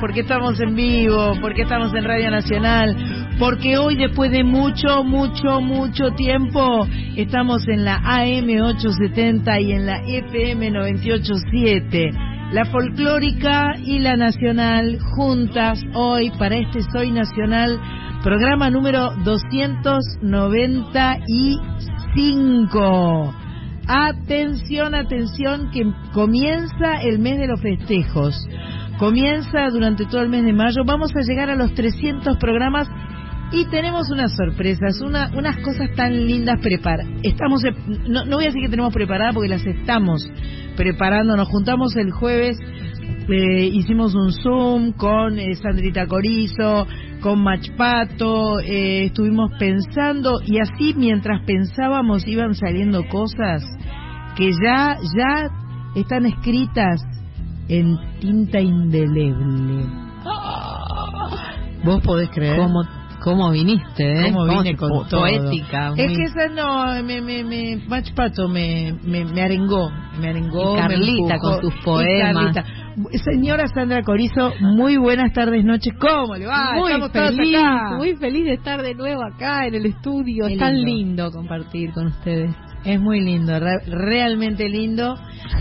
porque estamos en vivo, porque estamos en Radio Nacional, porque hoy después de mucho, mucho, mucho tiempo estamos en la AM 870 y en la FM 987. La folclórica y la nacional juntas hoy para este Soy Nacional, programa número 295. Atención, atención, que comienza el mes de los festejos. Comienza durante todo el mes de mayo. Vamos a llegar a los 300 programas y tenemos unas sorpresas, una, unas cosas tan lindas preparadas. Estamos, no, no voy a decir que tenemos preparadas porque las estamos preparando. Nos juntamos el jueves eh, hicimos un Zoom con eh, Sandrita Corizo, con Machpato, eh, estuvimos pensando y así mientras pensábamos iban saliendo cosas que ya, ya están escritas en tinta indeleble. ¿Vos podés creer? ¿Cómo, cómo viniste, eh? ¿Cómo vine con poética? Es que esa no, me, me, me Machpato me, me, me arengó, me arengó. Y Carlita me con tus poemas. Señora Sandra Corizo, muy buenas tardes, noches. ¿Cómo le va? Muy Estamos feliz, acá. muy feliz de estar de nuevo acá en el estudio. Es tan lindo compartir con ustedes. Es muy lindo, re- realmente lindo.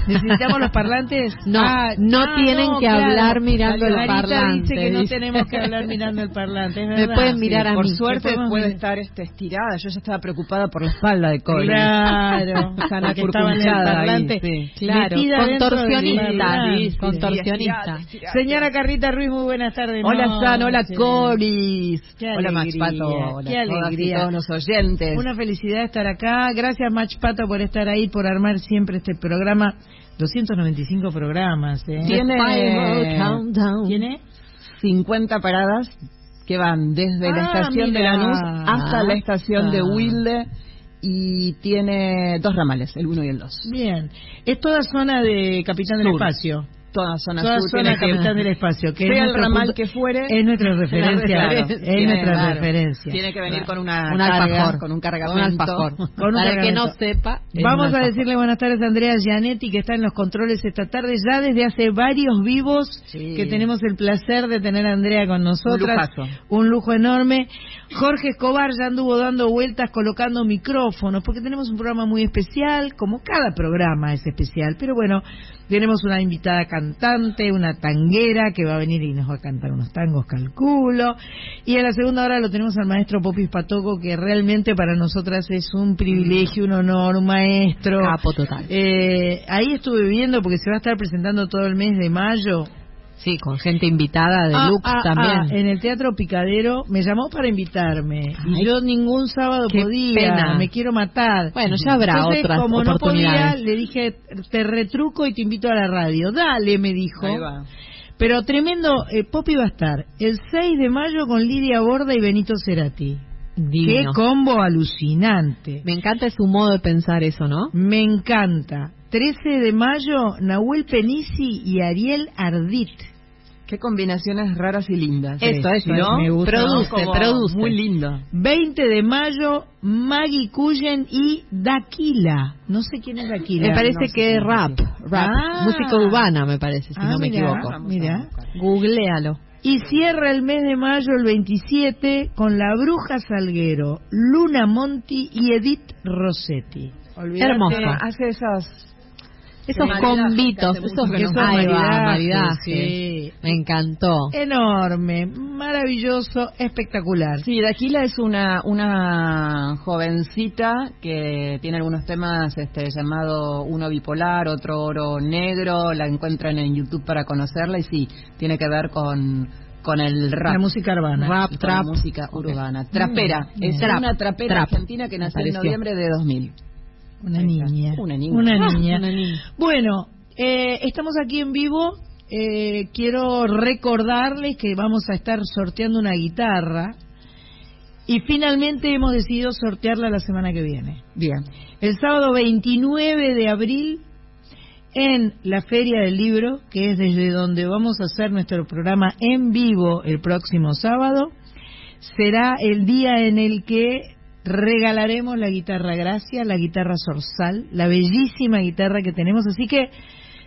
¿Necesitamos los parlantes? No, Ah, no ah, tienen no, que claro. hablar mirando el parlante, dice que no tenemos que hablar mirando el parlante, es Me pueden mirar a por mí. suerte podemos puede ver. estar este, estirada. Yo ya estaba preocupada por la espalda de Cole. Claro, Sana porque estaba en el ahí, parlante. sí. Claro, contorsionista, sí, contorsionista. Señora Carrita Ruiz, muy buenas tardes. Hola No, San, hola sí. Coris. Hola alegría, Machpato. Hola qué alegría. todos los oyentes. Una felicidad estar acá. Gracias, Pato, por estar ahí, por armar siempre este programa. 295 programas, ¿eh? Tiene- countdown. ¿Tiene? 50 paradas que van desde la Ah, estación mira. de Lanús hasta la estación de Ah. Wilde y tiene dos ramales, el 1 y el 2. Bien. Es toda zona de Capitán del. Espacio. Toda zona Toda sur zona tiene que Capitán del Espacio. Que sea el ramal punto- que fuere. Es nuestra referencia. Es tiene- nuestra claro. referencia. Tiene que venir con una Un alfajor. con un Un cargamento. alfajor. Con un Para que no sepa. Vamos un a decirle buenas tardes a Andrea Gianetti, que está en los controles esta tarde, ya desde hace varios vivos Sí. que tenemos el placer de tener a Andrea con nosotras. lujazo. Un lujo enorme. Jorge Escobar ya anduvo dando vueltas colocando micrófonos, porque tenemos un programa muy especial, como cada programa es especial, pero bueno, tenemos una invitada cantante, una tanguera que va a venir y nos va a cantar unos tangos, calculo. Y en la segunda hora lo tenemos al maestro Popis Patoco, que realmente para nosotras es un privilegio, un honor, un maestro. Capo total. Eh, ahí estuve viendo porque se va a estar presentando todo el mes de mayo. Sí, con gente invitada de Ah, Lux ah, también. ah, en el Teatro Picadero me llamó para invitarme Ay, y yo ningún sábado qué podía, pena. me quiero matar. Bueno, ya habrá Entonces, otras como no podía, oportunidades. le dije, te retruco y te invito a la radio. Dale, me dijo. Ahí va. Pero tremendo, eh, Poppy va a estar el 6 de mayo con Lidia Borda y Benito Cerati. Qué Divino. combo alucinante. Me encanta su modo de pensar eso, ¿no? Me encanta. 13 de mayo, Nahuel Penisi y Ariel Ardit. Qué combinaciones raras y lindas. Eso, eso, ¿no? me gusta. Produce, Como produce. Muy lindo. 20 de mayo, Maggie Cullen y Daquila. No sé quién es Daquila. Me parece no que es rap, rap, Ah. música urbana me parece, si Ah, no me mirá, equivoco. Mira. Googlealo. Y cierra el mes de mayo, el 27, con La Bruja Salguero, Luna Monti y Edith Rossetti. Hermoso. Hace esas... Esos hace esos, que se ahí va, maridajes, maridaje. sí. Me encantó. Enorme, maravilloso, espectacular. Sí, Daquila es una, una jovencita que tiene algunos temas este, llamado uno bipolar, otro oro negro, la encuentran en YouTube para conocerla y sí, tiene que ver con, con el rap. La música urbana. Rap, trap, la música urbana. Trapera, Mm, es trap, una trapera trap. argentina que nació en noviembre de 2000. Una niña. Una Ah, niña. una niña. Bueno, eh, estamos aquí en vivo. Eh, quiero recordarles que vamos a estar sorteando una guitarra. Y finalmente hemos decidido sortearla la semana que viene. Bien. El sábado 29 de abril en la Feria del Libro, que es desde donde vamos a hacer nuestro programa en vivo el próximo sábado, será el día en el que regalaremos la guitarra Gracia, la guitarra Sorsal, la bellísima guitarra que tenemos. Así que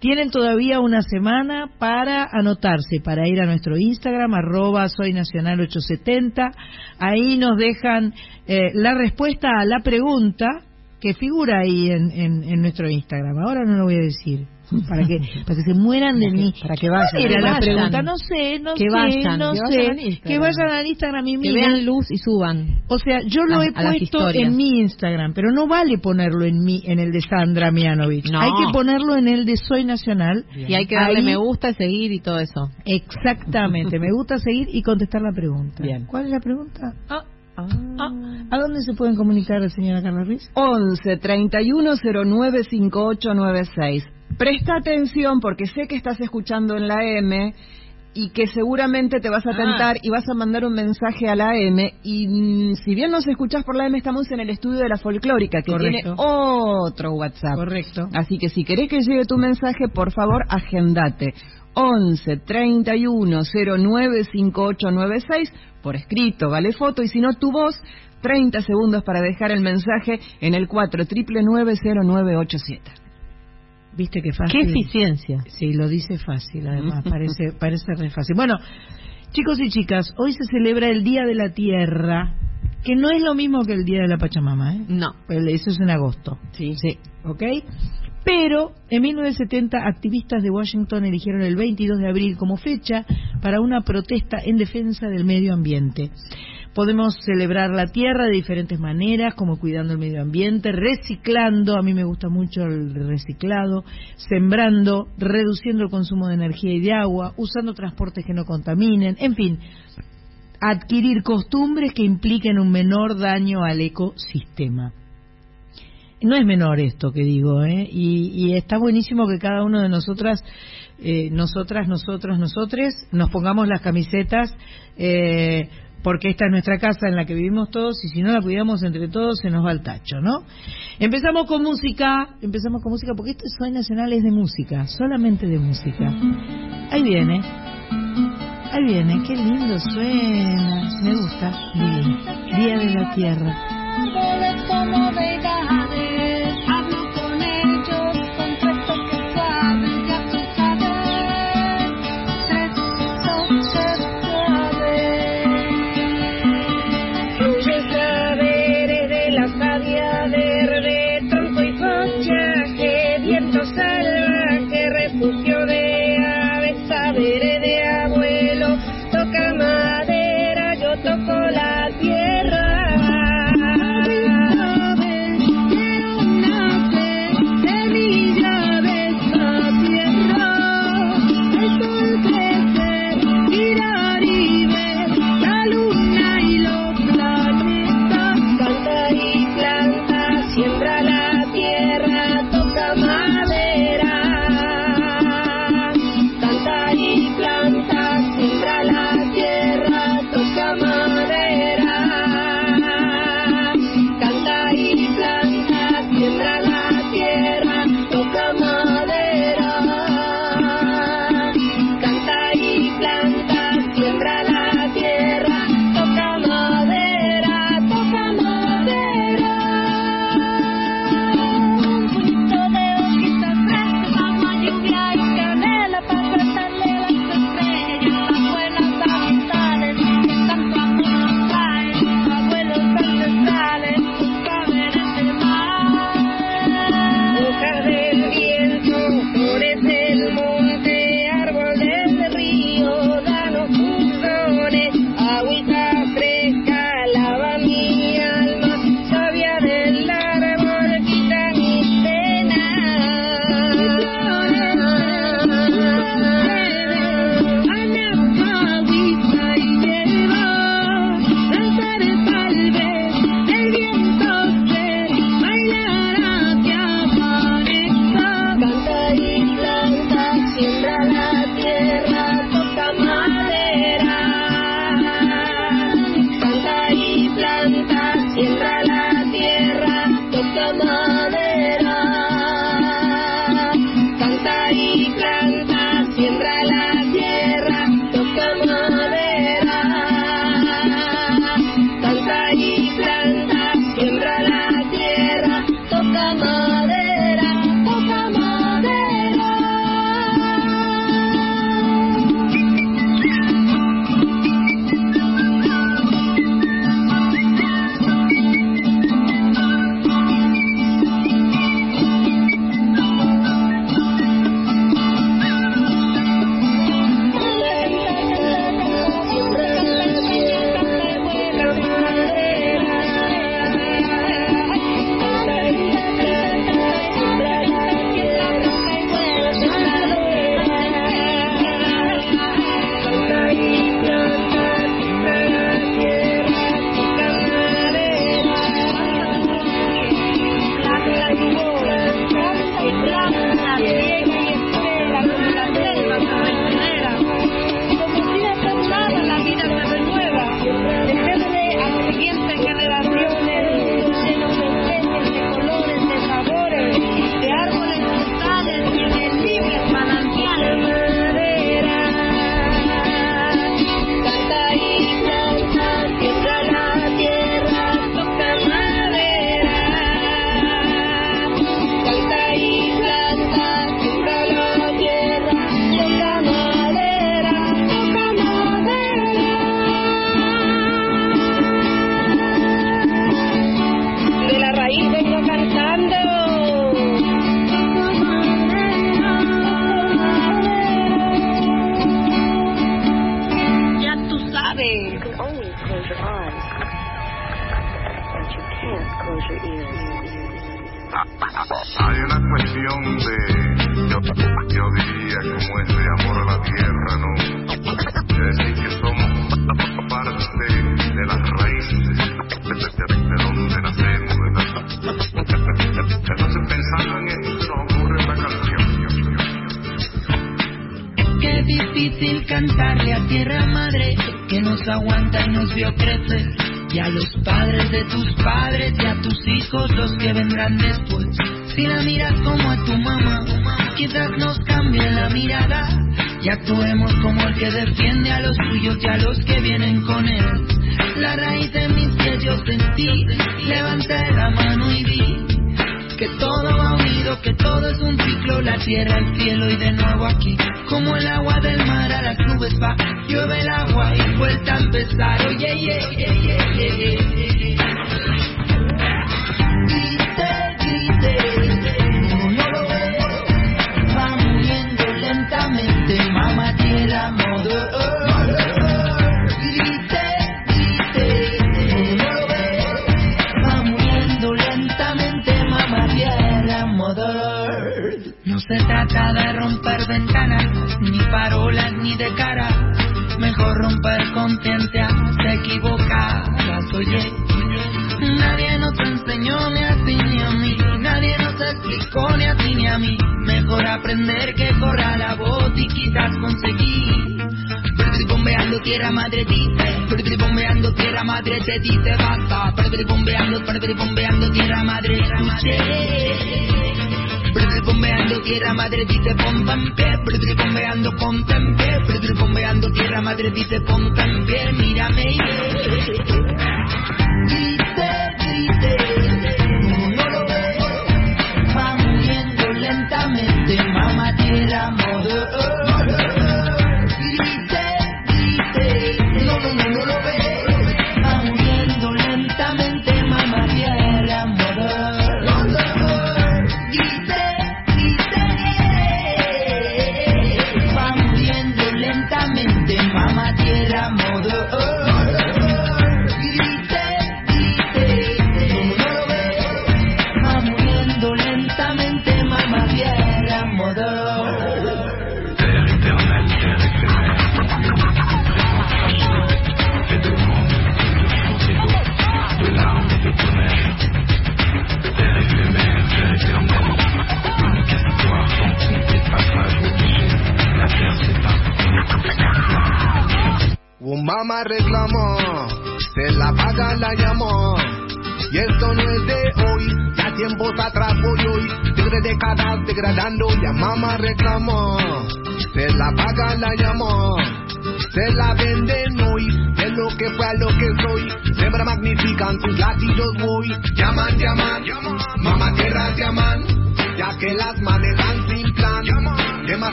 Tienen todavía una semana para anotarse, para ir a nuestro Instagram, arroba soy nacional 870. Ahí nos dejan eh, la respuesta a la pregunta que figura ahí en, en nuestro Instagram. Ahora no lo voy a decir para que para que se mueran de mí. Para que vayan. ¿Cuál era que la vayan. pregunta? No sé, no Que sé, vayan, no que sé. vayan al Instagram. que vayan al Instagram y Que miren. vean luz y suban. O sea, yo lo A- he puesto en mi Instagram, pero no vale ponerlo en mi, en el de Sandra Mianovich. No. Hay que ponerlo en el de Soy Nacional. Y hay que darle Ahí- me gusta, seguir y todo eso. Exactamente. Me gusta seguir y contestar la pregunta. Bien. ¿Cuál es la pregunta? Ah, Ah. ah. ¿A dónde se pueden comunicar, señora Carla Ruiz? 11 31 09 5896. Presta atención porque sé que estás escuchando en la M y que seguramente te vas a Ah. tentar y vas a mandar un mensaje a la M y mm, si bien nos escuchás por la M estamos en el estudio de la folclórica que Correcto. tiene otro WhatsApp. Correcto. Así que si querés que llegue tu mensaje, por favor, agendate. 11 31 09 5896 por escrito, vale foto y si no tu voz 30 segundos para dejar el mensaje en el 4 0987. ¿Viste qué fácil? Qué eficiencia. Sí, lo dice fácil, además, parece, parece re fácil. Bueno, chicos y chicas, hoy se celebra el Día de la Tierra, que no es lo mismo que el Día de la Pachamama, ¿eh? No. Eso es en agosto. Sí. Sí, ¿ok? Pero en 1970 activistas de Washington eligieron el 22 de abril como fecha para una protesta en defensa del medio ambiente. Podemos celebrar la tierra de diferentes maneras, como cuidando el medio ambiente, reciclando, a mí me gusta mucho el reciclado, sembrando, reduciendo el consumo de energía y de agua, usando transportes que no contaminen, en fin, adquirir costumbres que impliquen un menor daño al ecosistema. No es menor esto que digo, ¿eh? Y, y está buenísimo que cada uno de nosotras, eh, nosotras, nosotros, nosotres, nos pongamos las camisetas, eh, porque esta es nuestra casa en la que vivimos todos y si no la cuidamos entre todos se nos va el tacho, ¿no? Empezamos con música, empezamos con música porque esto es Soy Nacional es de música, solamente de música. Ahí viene, ahí viene, qué lindo suena, me gusta, divino. Día de la Tierra.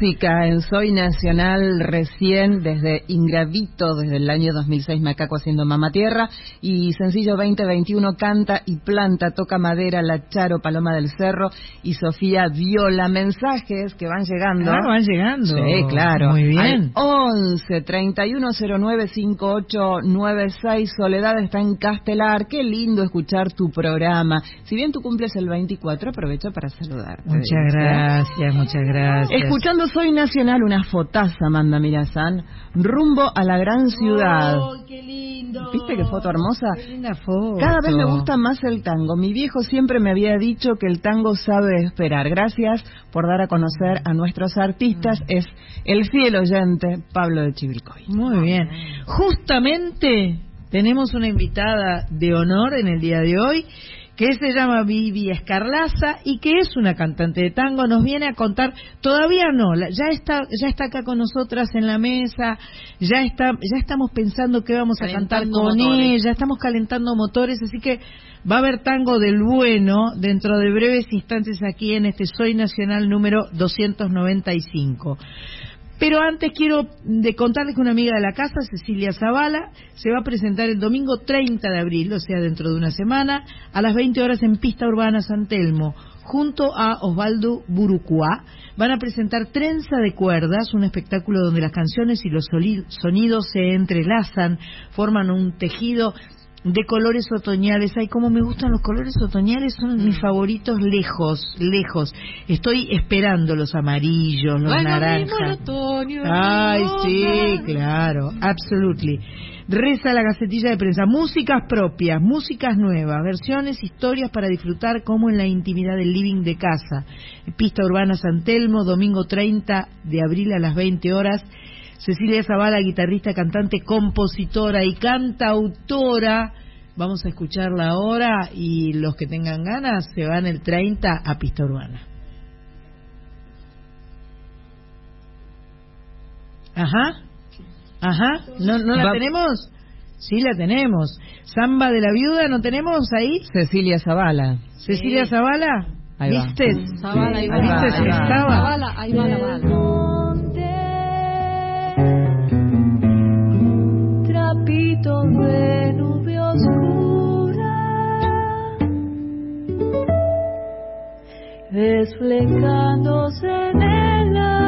música en Soy Nacional 100 desde Ingravito, desde el año 2006 Macaco haciendo Mamá Tierra y Sencillo 2021 Canta y Planta, Toca Madera, La Charo, Paloma del Cerro y Sofía Viola. Mensajes que van llegando. Ah, van llegando. Sí, claro. Muy bien. Al 11 3109 5896 Soledad está en Castelar. Qué lindo escuchar tu programa. Si bien tú cumples el 24, aprovecho para saludarte. Muchas gracias, muchas gracias. Escuchando Soy Nacional, una fotaza manda, mira, Rumbo a la gran ciudad. Oh, qué lindo! ¿Viste qué foto hermosa? Qué linda foto. Cada vez me gusta más el tango. Mi viejo siempre me había dicho que el tango sabe esperar. Gracias por dar a conocer a nuestros artistas. Mm. Es el fiel oyente Pablo de Chivilcoy. Muy bien. Justamente tenemos una invitada de honor en el día de hoy que se llama Vivi Escarlaza y que es una cantante de tango, nos viene a contar, todavía no, ya está, ya está acá con nosotras en la mesa, ya está, ya estamos pensando qué vamos a cantar con motores. ella, estamos calentando motores, así que va a haber tango del bueno dentro de breves instantes aquí en este Soy Nacional número 295. Pero antes quiero de contarles que una amiga de la casa, Cecilia Zavala, se va a presentar el domingo 30 de abril, o sea, dentro de una semana, a las 20 horas en Pista Urbana San Telmo, junto a Osvaldo Burucuá. Van a presentar Trenza de Cuerdas, un espectáculo donde las canciones y los sonidos se entrelazan, forman un tejido de colores otoñales. Ay, cómo me gustan los colores otoñales, son mis favoritos lejos, lejos. Estoy esperando los amarillos, los Bueno, naranjas. otoño, Ay, sí, claro, absolutely. Reza la gacetilla de prensa. Músicas propias, músicas nuevas, versiones, historias para disfrutar como en la intimidad del living de casa. Pista Urbana San Telmo, domingo 30 de abril a las 20 horas. Cecilia Zavala, guitarrista, cantante, compositora y cantautora. Vamos a escucharla ahora y los que tengan ganas se van el 30 a Pista Urbana. Ajá. Ajá. ¿No, no la Va- tenemos? Sí, la tenemos. Samba de la viuda, ¿no tenemos ahí? Cecilia Zavala. Cecilia Zavala. Ahí va. ¿Viste? Zavala, ahí va. ¿Viste? Ahí Si va. estaba. Zavala, ahí va la bala. De nube oscura, desflecándose en el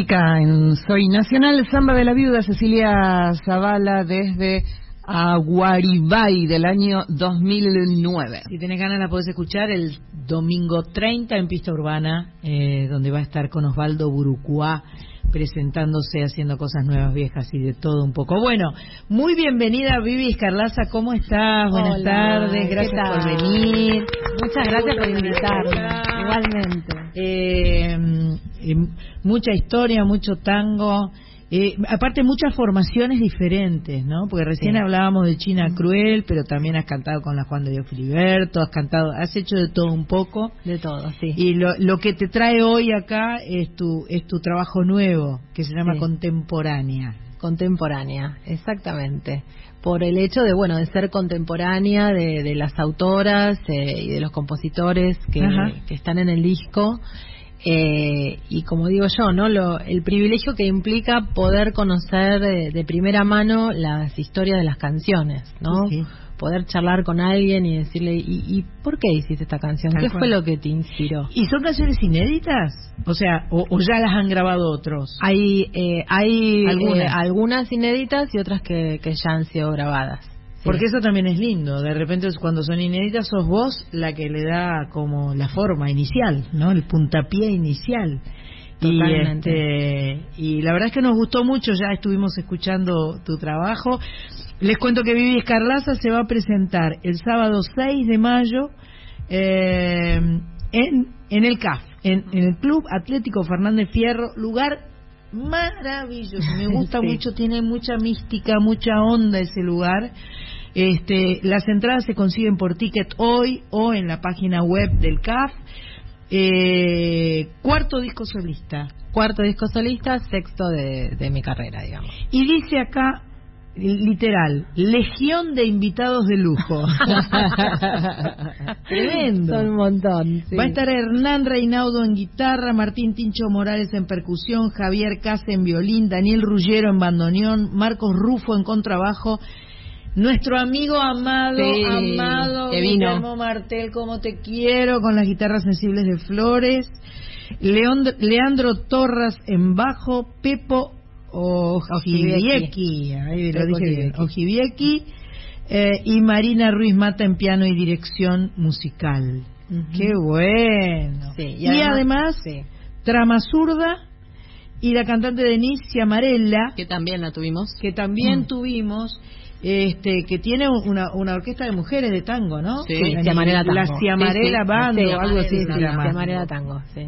música en Soy Nacional, Samba de la Viuda, Cecilia Zavala desde Aguaribay del año 2009. Si tenés ganas la podés escuchar el domingo 30 en Pista Urbana, eh, donde va a estar con Osvaldo Burucuá presentándose, haciendo cosas nuevas, viejas y de todo un poco. Bueno, muy bienvenida Vivi Escarlaza, ¿cómo estás? Buenas Hola, tardes, ¿qué gracias por venir. Muchas gracias por invitarme. Igualmente. Eh, eh, mucha historia, mucho tango. Eh, aparte muchas formaciones diferentes, ¿no? Porque recién Sí. hablábamos de China Cruel, pero también has cantado con la Juan de Dios Filiberto, has cantado, has hecho de todo un poco. De todo, sí. Y lo, lo que te trae hoy acá es tu es tu trabajo nuevo, que se llama Sí. Contemporánea. Contemporánea, exactamente. Por el hecho de, bueno, de ser contemporánea de, de las autoras eh, y de los compositores que están en el disco. Eh, y como digo yo, ¿no? Lo, el privilegio que implica poder conocer de, de primera mano las historias de las canciones, ¿no? Sí. Poder charlar con alguien y decirle, ¿y, y por qué hiciste esta canción? Tal ¿Qué cual. fue lo que te inspiró? ¿Y son canciones inéditas? O sea, o, o ya las han grabado otros. Hay, eh, hay Algunas. eh, algunas inéditas y otras que, que ya han sido grabadas. Porque eso también es lindo. De repente cuando son inéditas sos vos la que le da como la forma inicial, ¿no? El puntapié inicial. Y, Totalmente. este, y la verdad es que nos gustó mucho, ya estuvimos escuchando tu trabajo. Les cuento que Vivi Escarlaza se va a presentar el sábado 6 de mayo eh, en, en el CAF, en, en el Club Atlético Fernández Fierro, lugar maravilloso. Me gusta Sí. mucho, tiene mucha mística, mucha onda ese lugar. Este, las entradas se consiguen por ticket hoy o en la página web del CAF. Eh, cuarto disco solista. Cuarto disco solista, sexto de, de mi carrera, digamos. Y dice acá, literal, legión de invitados de lujo. Tremendo. Son un montón. sí. Va a estar Hernán Reinaudo en guitarra, Martín Tincho Morales en percusión, Javier Case en violín, Daniel Rullero en bandoneón, Marcos Rufo en contrabajo, nuestro amigo amado, Sí, amado. Guillermo Martel, como te quiero, con las guitarras sensibles de Flores, Leandro Torras en bajo, Pepo Ojibieki, ahí lo dije bien, Ojibieki. Eh, y Marina Ruiz Mata en piano y dirección musical. Ujú. Qué bueno. Sí, y, además, sí. Trama Zurda y la cantante Denise Ciamarella, Que también la tuvimos. que también Mm. tuvimos, este, que tiene una, una orquesta de mujeres de tango, ¿no? Sí, La- Ciamarella La Tango. Ciamarella Sí, sí, Band sí, o algo así sí, se llama. Tango, sí.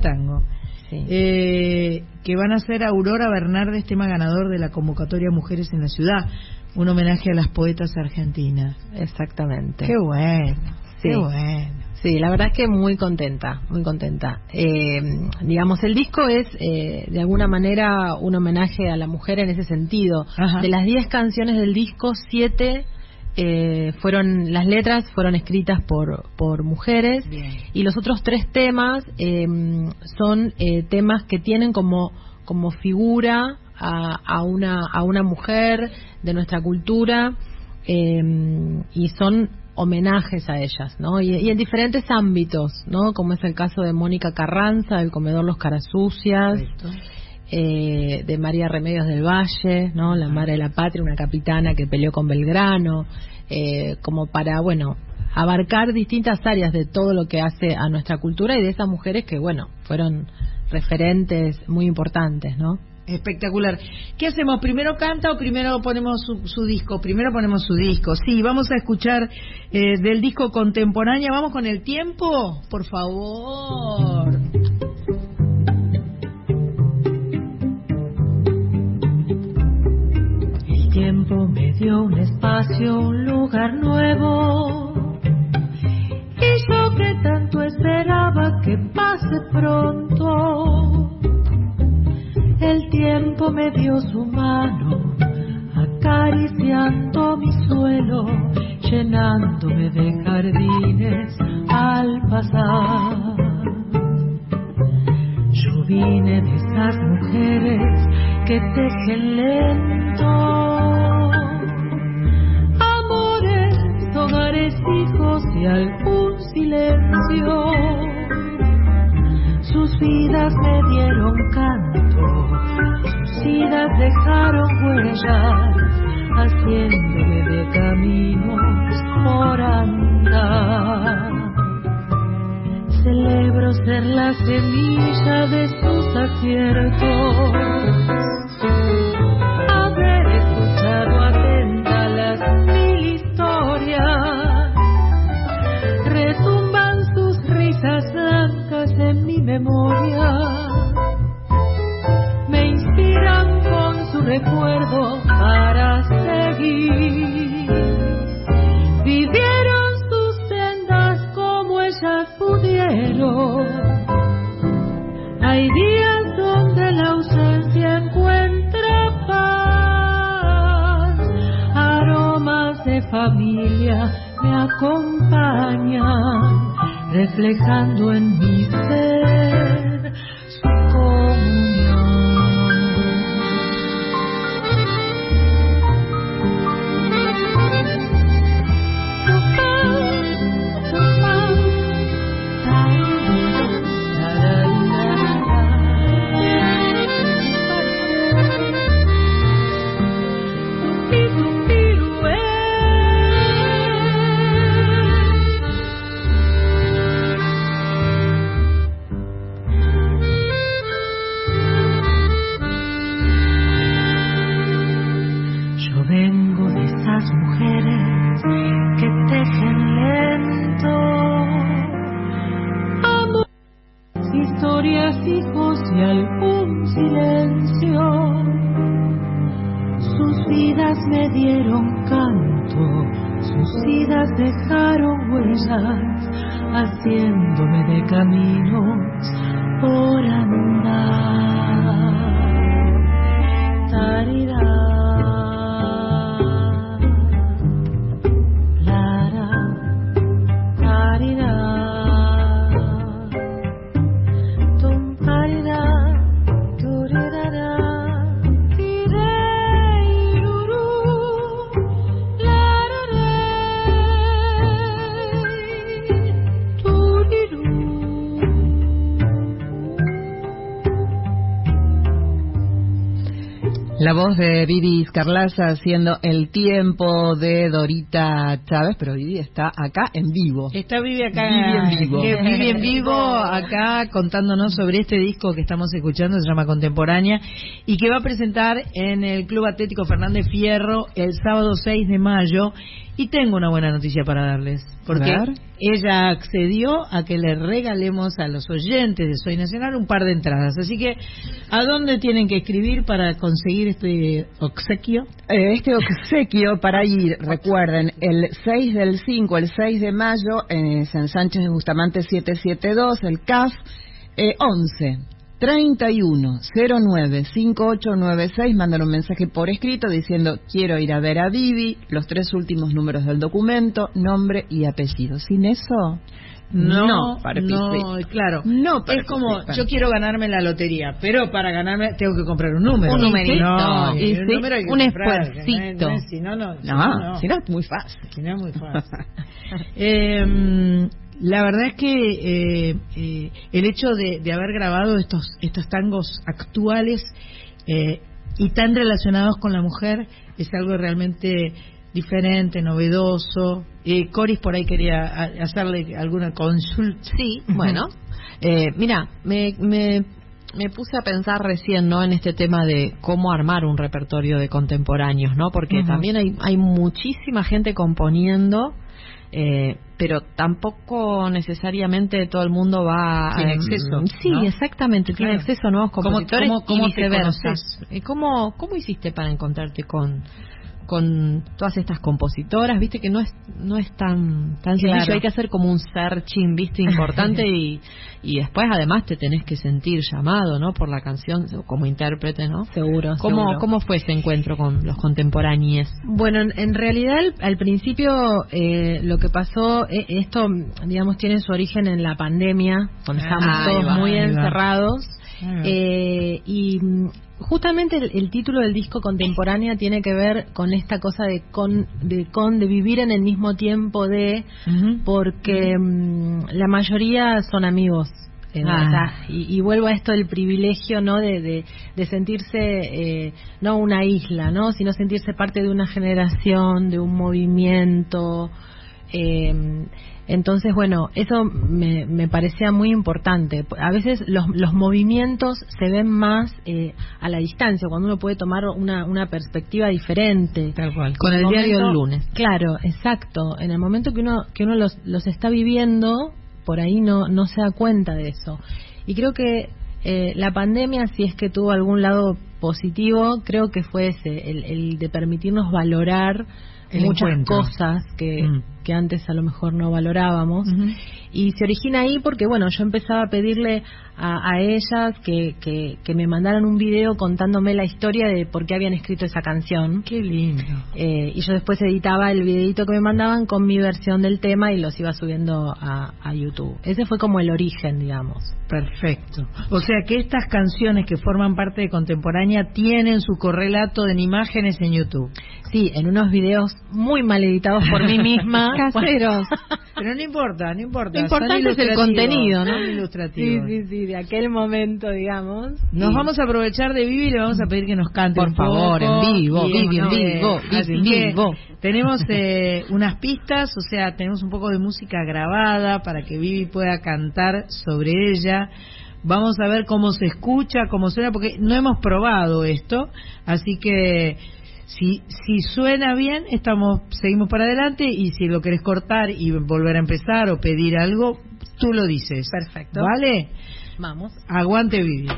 Tango. Sí. Eh, que van a ser Aurora Bernardes, tema ganador de la convocatoria Mujeres en la Ciudad, un homenaje a las poetas argentinas. Exactamente. Qué bueno, qué Sí. bueno. Sí, la verdad es que muy contenta, muy contenta. Eh, digamos, el disco es eh, de alguna manera un homenaje a la mujer en ese sentido. Ajá. De las 10 canciones del disco, 7 eh, fueron, las letras fueron escritas por, por mujeres Bien. y los otros tres temas eh, son eh, temas que tienen como, como figura a, a una, a una mujer de nuestra cultura eh, y son homenajes a ellas, ¿no? Y, y en diferentes ámbitos, ¿no? Como es el caso de Mónica Carranza, del comedor Los Carasucias, eh, de María Remedios del Valle, ¿no? La madre de la patria, una capitana que peleó con Belgrano, eh, como para, bueno, abarcar distintas áreas de todo lo que hace a nuestra cultura y de esas mujeres que, bueno, fueron referentes muy importantes, ¿no? Espectacular. ¿Qué hacemos? ¿Primero canta o primero ponemos su, su disco? Primero ponemos su disco. Sí, vamos a escuchar eh, del disco contemporáneo. ¿Vamos con el tiempo? Por favor. Tiempo me dio un espacio, un lugar nuevo. Y yo que tanto esperaba que pase pronto. El tiempo me dio su mano, acariciando mi suelo, llenándome de jardines al pasar. Yo vine de esas mujeres que tejen lento. Hijos y algún silencio. Sus vidas me dieron canto, sus vidas dejaron huellas, haciéndome de caminos por andar. Celebro ser la semilla de sus aciertos. Memoria. Me inspiran con su recuerdo para seguir. Vivieron sus sendas como ellas pudieron. Hay días donde la ausencia encuentra paz. Aromas de familia me acompañan, reflejando en de Vivi Carlaza haciendo el tiempo de Dorita Chávez, pero Vivi está acá en vivo. Está Vivi acá. Vivi en vivo. que Vivi en vivo acá contándonos sobre este disco que estamos escuchando, se llama Contemporánea, y que va a presentar en el Club Atlético Fernández Fierro el sábado 6 de mayo. Y tengo una buena noticia para darles, porque ella accedió a que le regalemos a los oyentes de Soy Nacional un par de entradas. Así que, ¿a dónde tienen que escribir para conseguir este obsequio? Eh, Este obsequio para ir, recuerden, el 6 del 5, el 6 de mayo, en San Sánchez de Bustamante 772, el CAF, eh, 11 31 09 5896, mandan un mensaje por escrito diciendo quiero ir a ver a Vivi, los tres últimos números del documento, nombre y apellido. Sin eso, no, No no, claro. No es como yo quiero ganarme la lotería, pero para ganarme tengo que comprar un número. Un numerito. No, un número hay que un comprar, esfuercito. no Si no, no. si No, no, si no es muy fácil. si no es muy fácil. Eh, la verdad es que eh, eh, el hecho de, de haber grabado estos estos tangos actuales eh, y tan relacionados con la mujer es algo realmente diferente, novedoso. Eh, Coris por ahí quería hacerle alguna consulta. Sí, bueno. Eh, mira, me, me, me puse a pensar recién, ¿no? En este tema de cómo armar un repertorio de contemporáneos, ¿no? Porque también hay, hay muchísima gente componiendo, eh, pero tampoco necesariamente todo el mundo va Tiene acceso, Sí, ¿no? exactamente, tiene acceso a nuevos ¿Cómo- compositores cómo- cómo y te viceversa. ¿Cómo, ¿Cómo hiciste para encontrarte con con todas estas compositoras, viste que no es no es tan tan Claro. sencillo, hay que hacer como un searching, viste, importante y, y después además te tenés que sentir llamado, ¿no? Por la canción como intérprete, ¿no? Seguro, ¿Cómo, seguro. ¿Cómo fue ese encuentro con los contemporáneos? Bueno, en, en realidad al, al principio eh, lo que pasó, eh, esto digamos tiene su origen en la pandemia, cuando Ah, estábamos todos va, muy encerrados. Va. Eh, y mm, justamente el, el título del disco contemporánea tiene que ver con esta cosa de con, de con, de vivir en el mismo tiempo de, porque mm, la mayoría son amigos. eh, Ah. o sea, y, y vuelvo a esto del privilegio no de, de, de sentirse eh, no una isla no sino sentirse parte de una generación de un movimiento eh, entonces bueno eso me, me parecía muy importante a veces los, los movimientos se ven más eh, a la distancia cuando uno puede tomar una, una perspectiva diferente Tal cual. Con el diario del lunes. Claro, exacto. En el momento que uno que uno los, los está viviendo, por ahí no no se da cuenta de eso. Y creo que eh, la pandemia, si es que tuvo algún lado positivo, creo que fue ese, el, el de permitirnos valorar El muchas encuentro. cosas que, Mm. Antes a lo mejor no valorábamos. Y se origina ahí porque, bueno, yo empezaba a pedirle a, a ellas que, que, que me mandaran un video contándome la historia de por qué habían escrito esa canción. Qué lindo. Eh, y yo después editaba el videito que me mandaban con mi versión del tema y los iba subiendo a, a YouTube. Ese fue como el origen, digamos. Perfecto. O sea que estas canciones que forman parte de Contemporánea tienen su correlato en imágenes en YouTube. Sí, en unos videos muy mal editados por mí misma. Caseros. Pero no importa, no importa. Lo importante es el contenido, ¿no? son Sí, sí, sí, de aquel momento, digamos. Nos vamos a aprovechar de Vivi y le vamos a pedir que nos cante Por favor, poco. en vivo, Vivi, en vivo, Vivi, en vivo. Tenemos eh, unas pistas, o sea, tenemos un poco de música grabada para que Vivi pueda cantar sobre ella. Vamos a ver cómo se escucha, cómo suena, porque no hemos probado esto, así que si, si suena bien, estamos seguimos para adelante y si lo querés cortar y volver a empezar o pedir algo, tú lo dices. Perfecto. ¿Vale? Vamos. Aguante Vivi.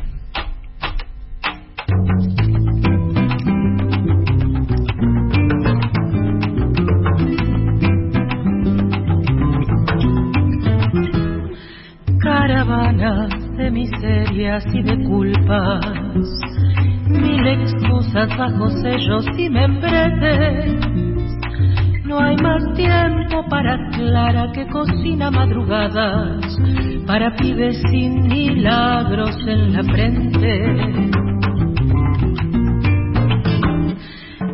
Caravanas de miserias y de culpas, mil excusas bajo sellos y membretes. No hay más tiempo para Clara que cocina madrugadas, para pibes sin milagros en la frente.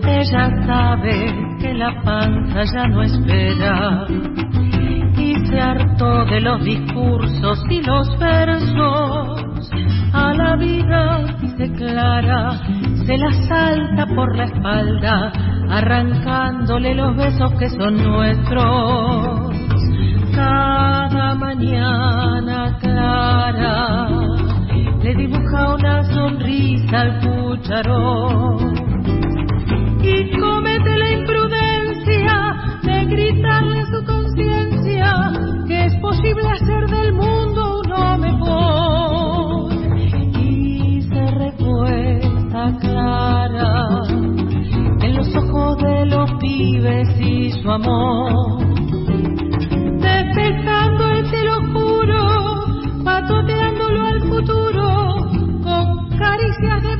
Ella sabe que la panza ya no espera y se hartó de los discursos y los versos. A la vida se clara, se la salta por la espalda, arrancándole los besos que son nuestros. Cada mañana clara le dibuja una sonrisa al cucharón y comete la imprudencia de gritarle a su conciencia que es posible hacer del mundo de los pibes y su amor. Despejando el cielo oscuro patoteándolo al futuro con caricias de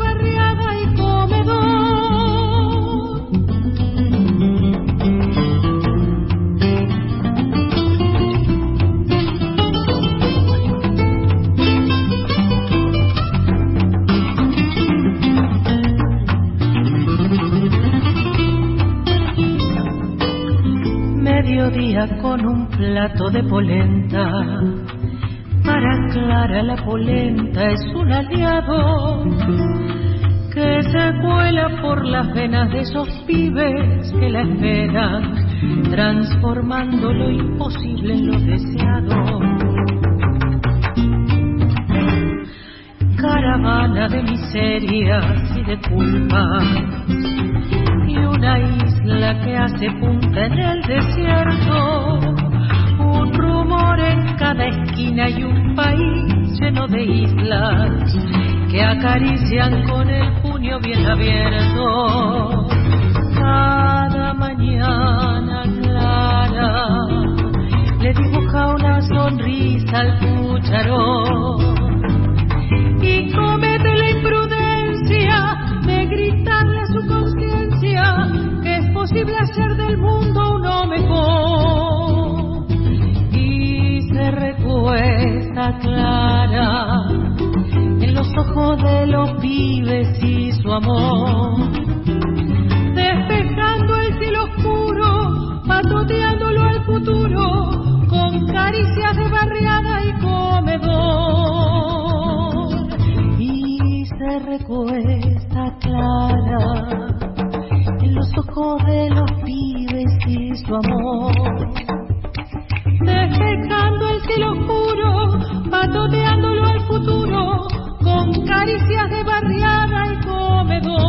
Clara con un plato de polenta. Para Clara la polenta es un aliado que se cuela por las venas de esos pibes que la esperan, transformando lo imposible en lo deseado. Caravana de miserias y de culpas una isla que hace punta en el desierto. Un rumor en cada esquina y un país lleno de islas que acarician con el puño bien abierto. Cada mañana clara le dibuja una sonrisa al cucharón y comete la imprudencia de gritarle mundo uno mejor. Y se recuesta clara en los ojos de los pibes y su amor, despejando el cielo oscuro, patoteándolo al futuro con caricias de barriada y comedor y se recuesta clara su amor. Despejando el cielo oscuro, patoteándolo al futuro, con caricias de barriada y comedor.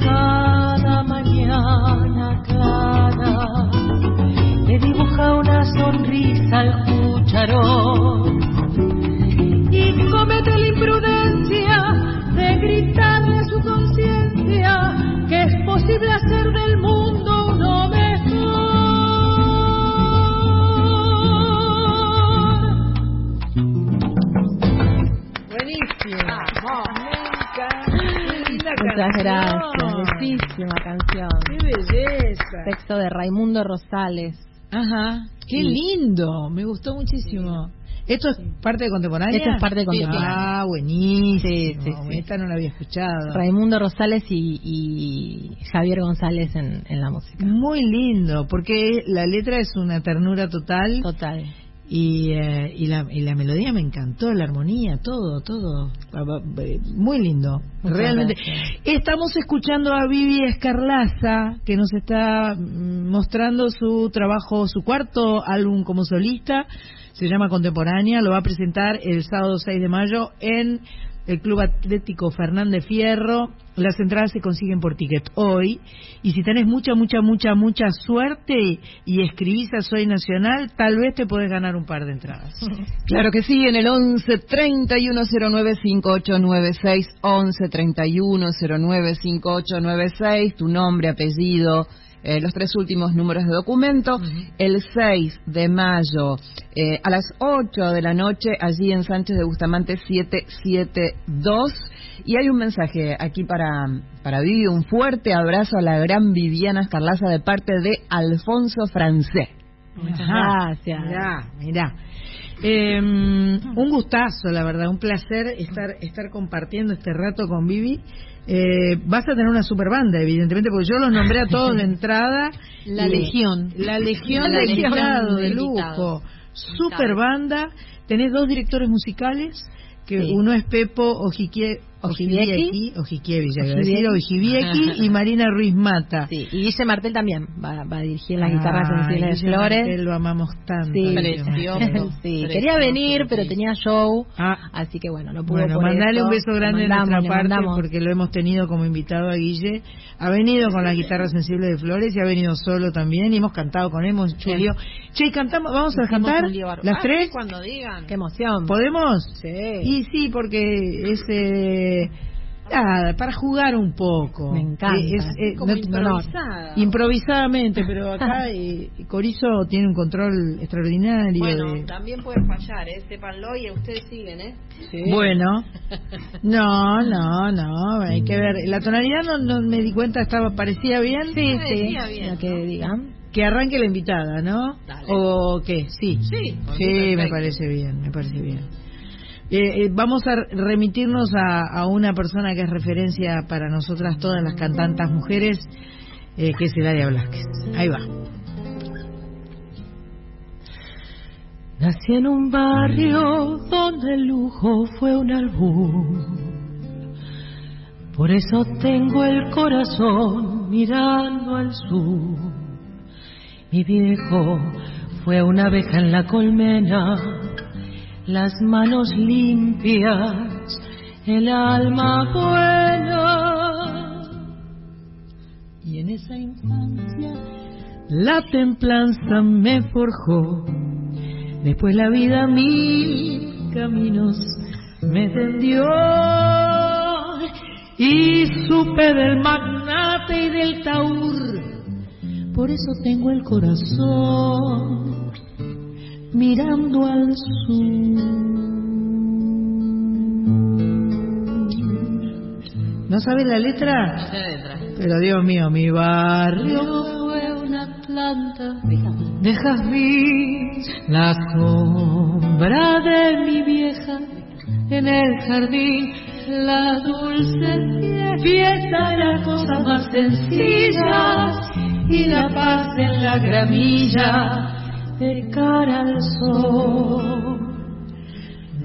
Cada mañana clara le dibuja una sonrisa al cucharón gracias. Bellísima canción. Qué belleza. Texto de Raimundo Rosales. Ajá. Qué lindo. Me gustó muchísimo. ¿Esto es parte de contemporánea? Esto es parte de contemporánea. Ah, buenísimo. Sí, sí, sí. Esta no la había escuchado. Raimundo Rosales y, y Javier González en, en la música. Muy lindo, porque la letra es una ternura total. Total. Y, eh, y, la, y la melodía me encantó, la armonía, todo, todo. Muy lindo, Muchas realmente. gracias. Estamos escuchando a Vivi Escarlaza, que nos está mm, mostrando su trabajo, su cuarto álbum como solista. Se llama Contemporánea, lo va a presentar el sábado 6 de mayo en el Club Atlético Fernández Fierro. Las entradas se consiguen por ticket hoy. Y si tenés mucha, mucha, mucha, mucha suerte y escribís a Soy Nacional, tal vez te podés ganar un par de entradas. Claro que sí, en el 11 31 09 5896, 11 31 09 5896, tu nombre, apellido, eh, los tres últimos números de documento. El 6 de mayo eh, a las 8 de la noche, allí en Sánchez de Bustamante 772. Y hay un mensaje aquí para, para Vivi, un fuerte abrazo a la gran Viviana Escarlaza de parte de Alfonso Francés. Muchas gracias. Mirá, mirá. Eh, un gustazo, la verdad, un placer estar estar compartiendo este rato con Vivi. Eh, vas a tener una super banda, evidentemente, porque yo los nombré a todos de entrada. La Y- Legión. La Legión La de Legión invitado, de lujo. Super banda. Tenés dos directores musicales, que Sí. uno es Pepo Ojiquie, Ojibieki. A Ojibieki. y Marina Ruiz Mata. Sí, y Guille Martel también va, va a dirigir las Ah, guitarras sensibles de Flores. Martel, lo amamos tanto. Sí, Martel. sí. quería venir, pero tenía show, Ah, así que bueno, no pudo Bueno, por mandale un beso grande de nuestra parte porque lo hemos tenido como invitado a Guille. Ha venido con la guitarra sensible de Flores y ha venido solo también y hemos cantado con él, hemos hecho. Che, cantamos, vamos a cantar las tres. cuando digan. Qué emoción. ¿Podemos? Sí. Y sí, porque es nada, para jugar un poco. Me encanta. Eh, es, eh, Como no- improvisada. improvisadamente, pero acá eh, Corizo tiene un control extraordinario. Bueno, de- también puede fallar, ¿eh? Sépanlo y ustedes siguen, ¿eh? Bueno, no, no, no, hay que ver. La tonalidad no, no me di cuenta, estaba parecía bien. Sí, sí, bien, lo que digan. Que arranque la invitada, ¿no? Dale. ¿O qué? Sí. Sí. Sí, me parece bien, me parece bien. Eh, eh, vamos a remitirnos a, una persona que es referencia para nosotras todas las cantantas mujeres, eh, que es Hilaria Blasquez. Ahí va. Nací en un barrio donde el lujo fue un albur. Por eso tengo el corazón mirando al sur. Mi viejo fue una abeja en la colmena las manos limpias, el alma buena. Y en esa infancia la templanza me forjó. Después la vida mil caminos me tendió y supe del magnate y del taur. Por eso tengo el corazón mirando al sur. ¿No sabes la letra? Pero Dios mío, mi barrio. Fue una planta de jazmín, la sombra de mi vieja en el jardín, la dulce fiesta de las cosas más sencillas y la paz en la gramilla de cara al sol.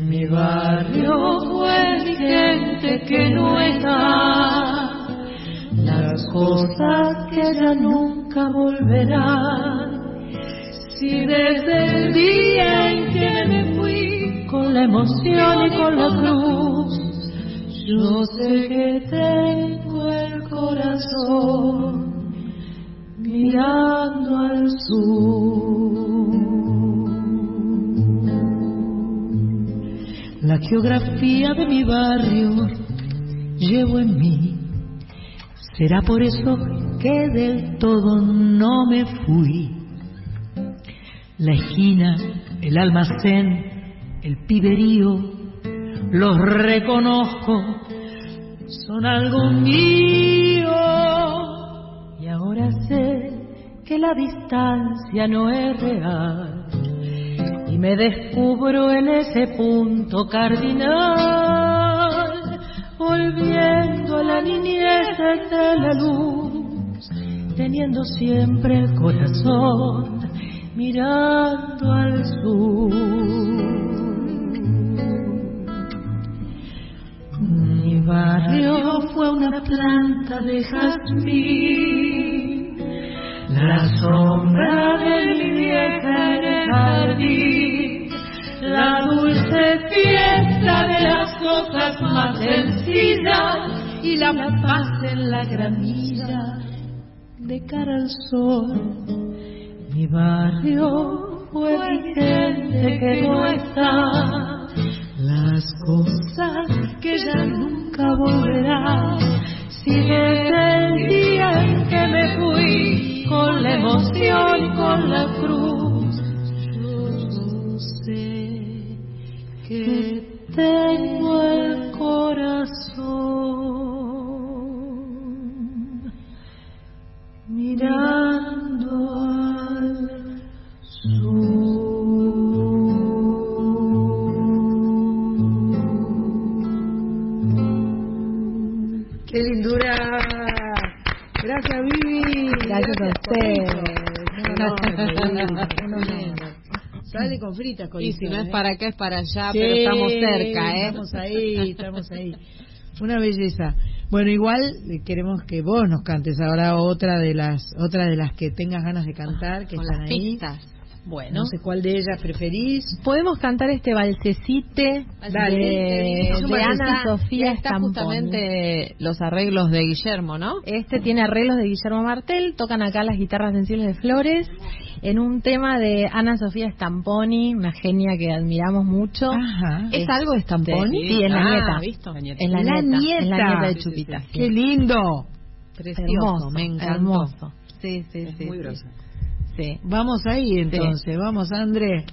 Mi barrio fue mi gente que no está, las cosas que ya nunca volverán. Si desde el día en que me fui con la emoción y con la cruz, yo sé que tengo el corazón mirando al sur. La geografía de mi barrio llevo en mí. Será por eso que del todo no me fui. La esquina, el almacén, el piberío, los reconozco, son algo mío. Ahora sé que la distancia no es real. Y me descubro en ese punto cardinal, volviendo a la niñez de la luz, teniendo siempre el corazón mirando al sur. Mi barrio fue una planta de jazmín, la sombra de mi vieja en el jardín, la dulce fiesta de las cosas más sencillas y la paz en la gramilla de cara al sol. Mi barrio fue mi gente que no está, las cosas que ya nunca volverán. Si desde el día en que me fui con la emoción y con la cruz, yo sé que tengo el corazón mirando Gracias a por usted. eso. No, no, no, no. Sale con fritas con Y si no es ¿eh? para acá, es para allá, Sí, pero estamos cerca, ¿eh? Estamos ahí, estamos ahí. Una belleza. Bueno, igual eh, queremos que vos nos cantes ahora otra de las otra de las que tengas ganas de cantar, que están las ahí. pistas. Bueno, No sé cuál de ellas preferís. podemos cantar este balsecite Dale. de, Es de Ana. Sofía está Stamponi. justamente los arreglos de Guillermo, ¿no? Este tiene arreglos de Guillermo Martel, tocan acá las guitarras sensibles de Flores, en un tema de Ana Sofía Stamponi, una genia que admiramos mucho. Ajá. ¿Es algo de Stamponi? Sí, es la Ah, nieta. ¿visto? La nieta. Es la, La nieta, nieta. es la nieta de Sí, Chupita. ¡Qué lindo! Precioso, Hermoso, me encantó. hermoso. Sí, sí, Es sí. muy sí. grosso. Sí. Vamos ahí entonces, vamos André.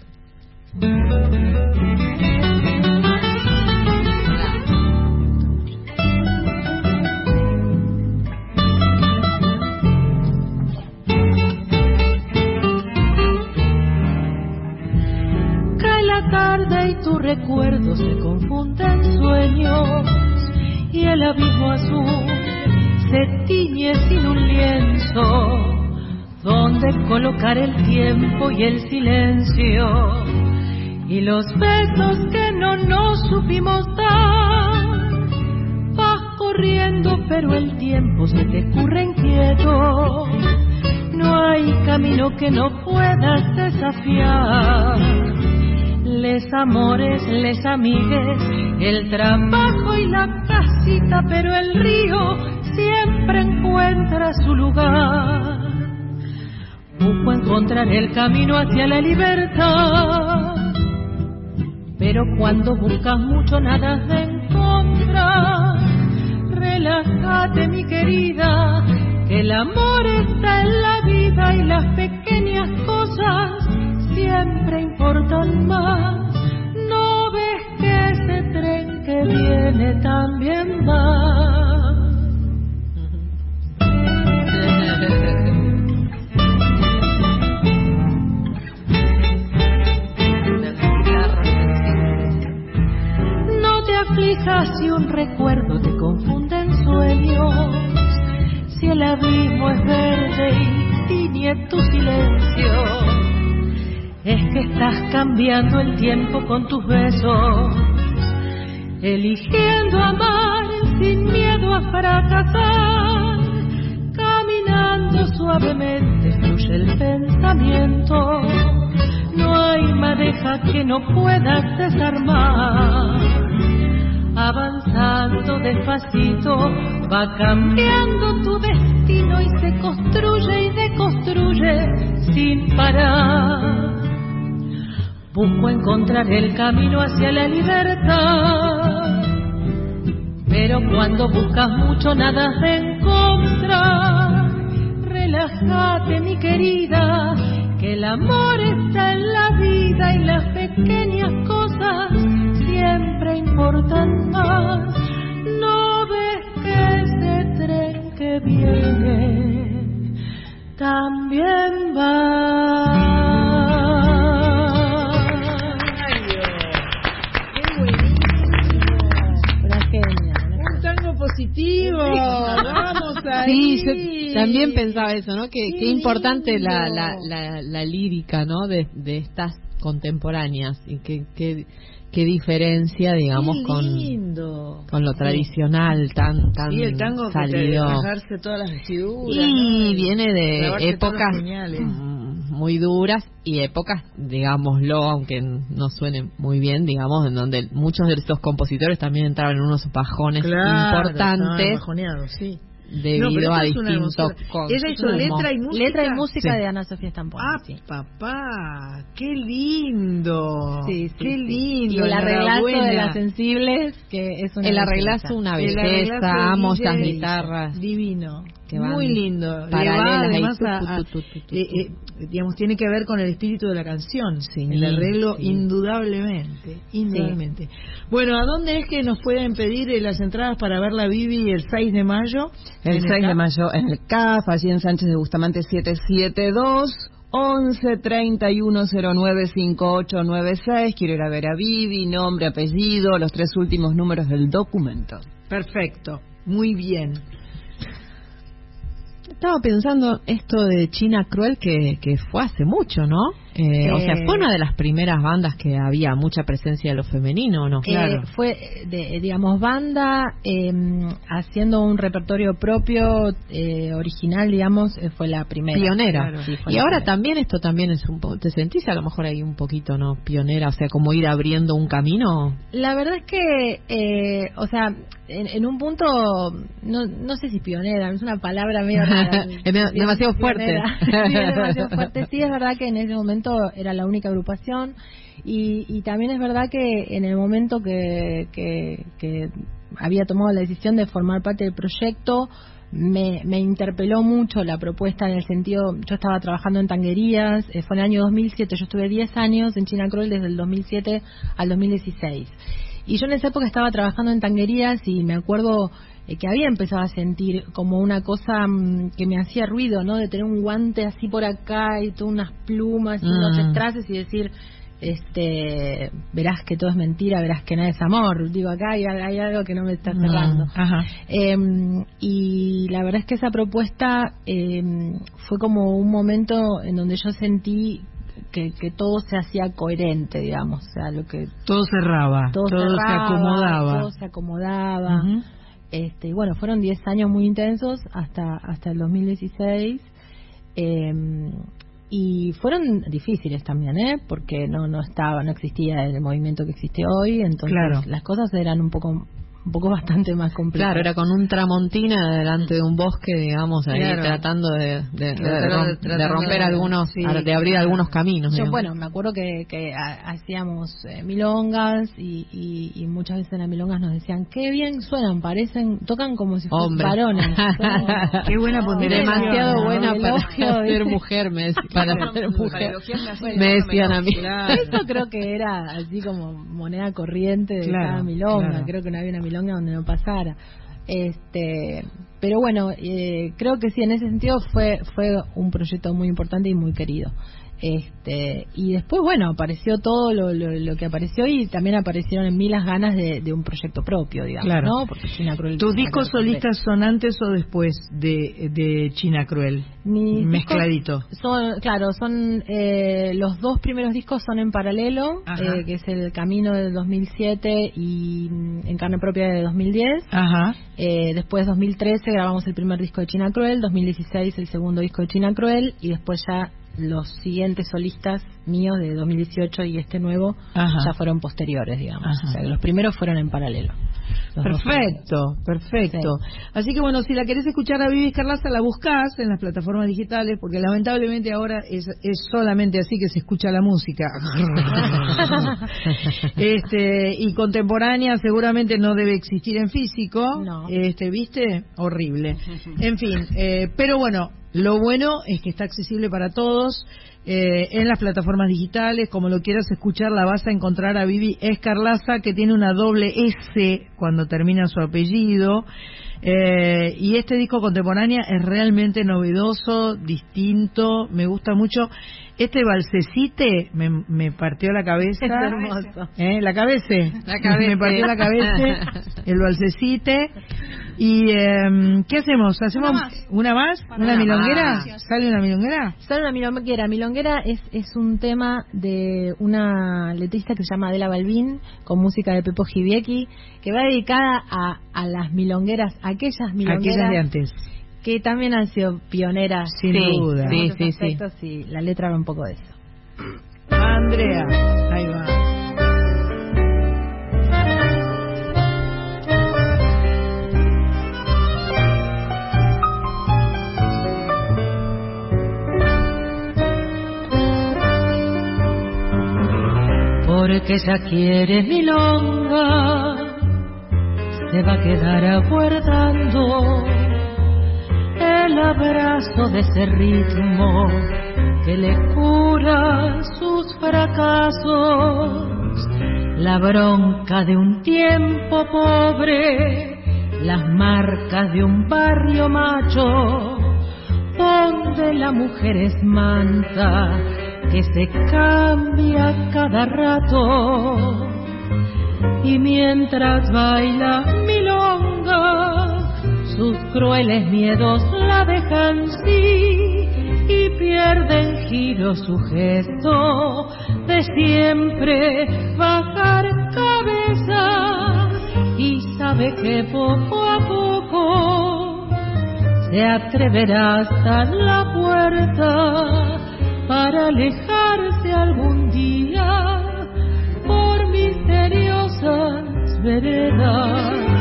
Cae la tarde y tu recuerdo se confunde en sueños y el abismo azul se tiñe sin un lienzo donde colocar el tiempo y el silencio y los besos que no nos supimos dar. Vas corriendo, pero el tiempo se te curre inquieto. No hay camino que no puedas desafiar. Les amores, les amigues, el trabajo y la casita, pero el río siempre encuentra su lugar. Busco encontrar el camino hacia la libertad. Pero cuando buscas mucho nada de encontrar. Relájate, mi querida, que el amor está en la vida y las pequeñas cosas siempre importan más. No ves que ese tren que viene también va. si un recuerdo te confunde en sueños, si el abismo es verde y tiñe tu silencio. Es que estás cambiando el tiempo con tus besos, eligiendo amar sin miedo a fracasar, caminando suavemente fluye el pensamiento. No hay madeja que no puedas desarmar. Avanzando despacito, va cambiando tu destino y se construye y deconstruye sin parar. Busco encontrar el camino hacia la libertad. Pero cuando buscas mucho nada has de encontrar. Relájate, mi querida, que el amor está en la vida y las pequeñas cosas siempre importan más. No ves que ese tren que viene también va. Un tango positivo. Vamos ahí. Sí, yo también pensaba eso, ¿no? Que qué importante la, la, la, la lírica, ¿no? De, de estas contemporáneas y qué qué qué diferencia, digamos, Qué con lindo. con lo tradicional tan tan Sí, el tango salido. bajarse todas las vestiduras. Y ¿no? viene de épocas muy duras y épocas, digámoslo, aunque no suene muy bien, digamos, en donde muchos de estos compositores también entraron en unos bajones Claro, importantes sí. No, debido pero a distintos Ella hizo letra y música. Letra y música Sí. de Ana Sofía Stamponi. Ah, sí. papá, qué lindo. Sí, sí, qué lindo. Y el arreglazo de las sensibles, que es una El arreglazo una El belleza, arreglazo amo DJ, estas guitarras. Divino. Que van Muy lindo. Le va paralelas ahí, además tu, tu, a- eh, eh, digamos, tiene que ver con el espíritu de la canción. Sí, el arreglo, sí. indudablemente. Indudablemente. Bueno, ¿a dónde es que nos pueden pedir eh, las entradas para ver la Bibi el 6 de mayo? El En 6 de mayo en el CAF, allí en Sánchez de Bustamante 772. 11 31 09 5896. Quiero ir a ver a Vivi, nombre, apellido, los tres últimos números del documento. Perfecto. Muy bien. Estaba pensando esto de China Cruel que, que fue hace mucho, ¿no? Eh, O sea, fue una de las primeras bandas que había mucha presencia de lo femenino, ¿no? Eh, fue, de, digamos, banda eh, haciendo un repertorio propio, eh, original, digamos, eh, fue la primera. pionera. Claro. Sí, fue y ahora primera. también esto también es un poco, ¿te sentís a lo mejor ahí un poquito, no? Pionera, o sea, como ir abriendo un camino. La verdad es que, eh, o sea, en, en un punto, no, no sé si pionera, es una palabra medio demasiado fuerte. Pionera. sí, es demasiado fuerte. Sí, es verdad que en ese momento era la única agrupación y, y también es verdad que en el momento que, había tomado la decisión de formar parte del proyecto, me, me interpeló mucho la propuesta en el sentido, yo estaba trabajando en tanguerías, eh, fue en el año 2007, yo estuve 10 años en China Cruel desde el 2007 al 2016. Y yo en esa época estaba trabajando en tanguerías y me acuerdo eh, que había empezado a sentir como una cosa mm, que me hacía ruido, ¿no? De tener un guante así por acá y todas unas plumas y unos Mm. strases y decir, este, verás que todo es mentira, verás que nada es amor. Digo, acá hay, hay algo que no me está cerrando. Mm. Ajá. Eh, y la verdad es que esa propuesta eh, fue como un momento en donde yo sentí que, que todo se hacía coherente, digamos, o sea, lo que Todo cerraba, todo, todo, se acomodaba. todo se acomodaba. Ujú. Este, y bueno, fueron 10 años muy intensos hasta hasta el 2016. eh, y fueron difíciles también, ¿eh? Porque no no estaba, no existía el movimiento que existe hoy, entonces Claro. las cosas eran un poco un poco bastante más complicadas. Claro, era con un tramontina delante de un bosque, digamos, ahí Claro. tratando de, de- de Claro, rom- de tratando romper de- algunos, sí, de abrir claro. algunos caminos. Yo, digamos. bueno, me acuerdo que, que ha- hacíamos eh, milongas y, y, y muchas veces en las milongas nos decían, qué bien suenan, parecen, tocan como si fueran varones. Qué buena ponderación. demasiado ¿no? buena para elogio, ser mujer, me, para ser mujer. Me no me decían a mí. Claro. Eso creo que era así como moneda corriente de Claro, cada milonga. claro. Creo que no había una milonga donde no pasara. Este, pero bueno, eh, creo que sí, en ese sentido fue fue un proyecto muy importante y muy querido. Este, y después, bueno, apareció todo lo, lo, lo que apareció y también aparecieron en mí las ganas de, de un proyecto propio, digamos, Claro. ¿no? Porque China Cruel. ¿Tus discos solistas son antes o después de, de China Cruel? Mis Mezcladito. Son, claro, son eh, los dos primeros discos son en paralelo, eh, que es El Camino del 2007 y mm, En Carne Propia de 2010. Ajá. Eh, después 2013 grabamos el primer disco de China Cruel, 2016 el segundo disco de China Cruel y después ya los siguientes solistas míos de 2018 y este nuevo Ajá. ya fueron posteriores, digamos. Ajá. O sea, que los primeros fueron en paralelo. Perfecto, perfecto. Así que bueno, si la querés escuchar a Vivi Carlaza, la buscás en las plataformas digitales, porque lamentablemente ahora es, es solamente así que se escucha la música. este Y contemporánea seguramente no debe existir en físico. No. Este, ¿Viste? Horrible. En fin, eh, pero bueno, lo bueno es que está accesible para todos. Eh, en las plataformas digitales, como lo quieras escuchar, la vas a encontrar a Vivi Escarlaza, que tiene una doble S cuando termina su apellido. Eh, y este disco contemporánea es realmente novedoso, distinto, me gusta mucho. Este balsecite me, me partió la cabeza. Es hermoso. ¿Eh? La cabeza. La cabeza. Me partió la cabeza. El balsecite. ¿Y eh, qué hacemos? ¿Hacemos Una más. una milonguera? más. ¿Sale una milonguera? Sale una milonguera. Milonguera es, es un tema de una letrista que se llama Adela Balbín, con música de Pepo Jibieki, que va dedicada a, a las milongueras, aquellas milongueras Aquellas de antes. Que también han sido pioneras. Sin Sí, duda. sí, sí, sí. aspectos, y la letra va un poco de eso. Andrea. Ahí va. porque ella quiere milonga, se va a quedar aguardando el abrazo de ese ritmo que le cura sus fracasos, la bronca de un tiempo pobre, las marcas de un barrio macho, donde la mujer es manta que se cambia cada rato. Y mientras baila milonga, sus crueles miedos la dejan sí y pierden giro su gesto de siempre bajar cabeza y sabe que poco a poco se atreverá hasta la puerta para alejarse algún día por misteriosas veredas.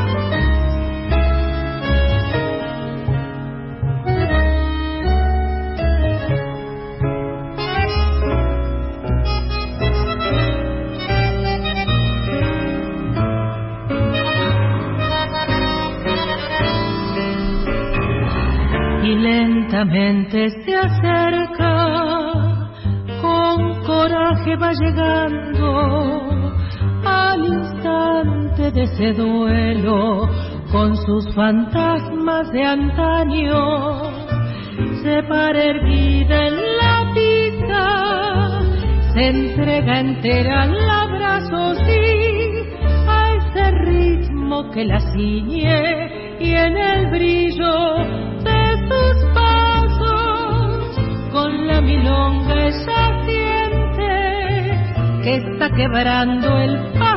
Lentamente se acerca, con coraje va llegando al instante de ese duelo con sus fantasmas de antaño. Se para erguida en la pista, se entrega entera al abrazo, sí, a ese ritmo que la ciñe y en el brillo quebrando el pasado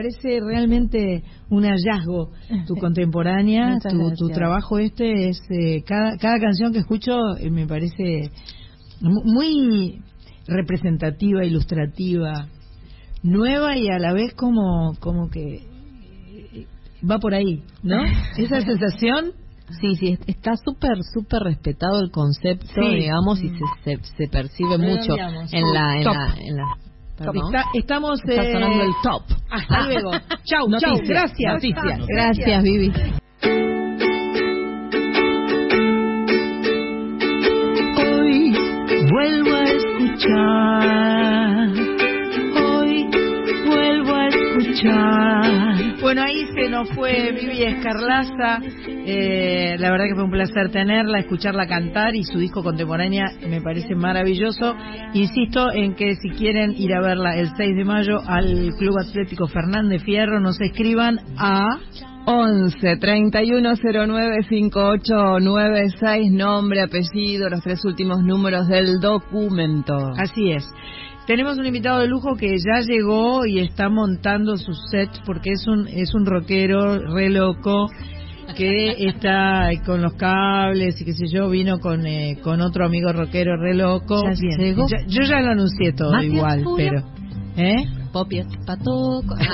parece realmente un hallazgo tu contemporánea, tu, tu trabajo este es eh, cada, cada canción que escucho eh, me parece mu- muy representativa, ilustrativa, nueva y a la vez como como que eh, va por ahí, ¿no? Esa sensación Sí, sí, es- está súper, súper respetado el concepto, Sí. digamos, y se, se, se percibe mucho en la, en la, en la- Está- estamos Está eh, sonando el top. Hasta luego. Chau, chau. Noticias, Gracias. noticias. Gracias, Vivi. Hoy vuelvo a escuchar. Hoy vuelvo a escuchar. Bueno, ahí se nos fue Vivi Escarlaza. Eh, la verdad que fue un placer tenerla, escucharla cantar y su disco contemporánea me parece maravilloso. Insisto en que si quieren ir a verla el 6 de mayo al Club Atlético Fernández Fierro, nos escriban a 11 31 09 5896, nombre, apellido, los tres últimos números del documento. Así es. Tenemos un invitado de lujo que ya llegó y está montando su set porque es un es un rockero re loco que está con los cables y qué sé yo, vino con eh, con otro amigo rockero re loco. ¿Ya Bien. llegó? Ya- yo ya lo anuncié todo igual, pero ¿eh? Popi patoco.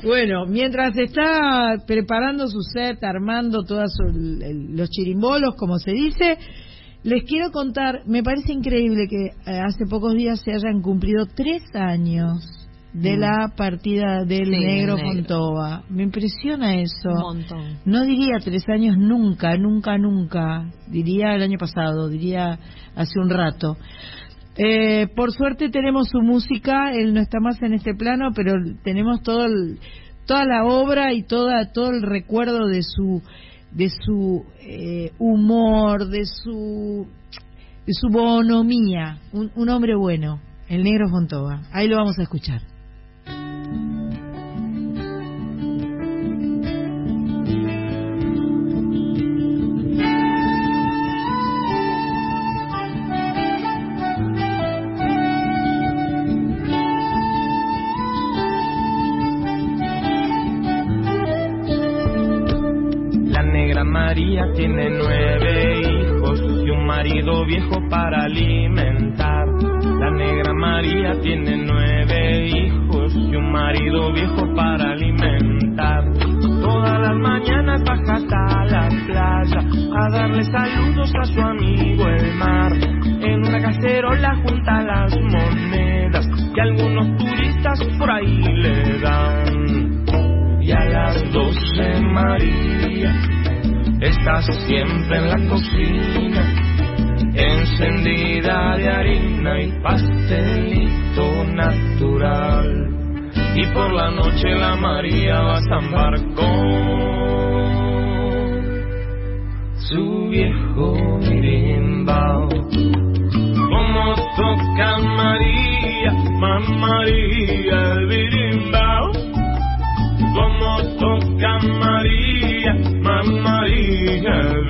Bueno, mientras está preparando su set, armando todos los chirimbolos, como se dice, les quiero contar, me parece increíble que eh, hace pocos días se hayan cumplido tres años de Mm. la partida del Sí, negro negro. Fontova. Me impresiona eso. Un montón. No diría tres años nunca, nunca, nunca. Diría el año pasado, diría hace un rato. Eh, por suerte tenemos su música, él no está más en este plano, pero tenemos todo el- toda la obra y toda todo el recuerdo de su de su eh, humor, de su de su bonomía, un, un hombre bueno, el negro Fontova. Ahí lo vamos a escuchar. María tiene nueve hijos y un marido viejo para alimentar. La negra María tiene nueve hijos y un marido viejo para alimentar. Todas las mañanas baja hasta la playa a darle saludos a su amigo el mar. En una cacerola junta las monedas que algunos turistas por ahí le dan. Y a las doce María estás siempre en la cocina, encendida de harina y pastelito natural. Y por la noche la María va a zambar con su viejo birimbao. Como toca María, mamá María el birimbao como toca María, mamá María el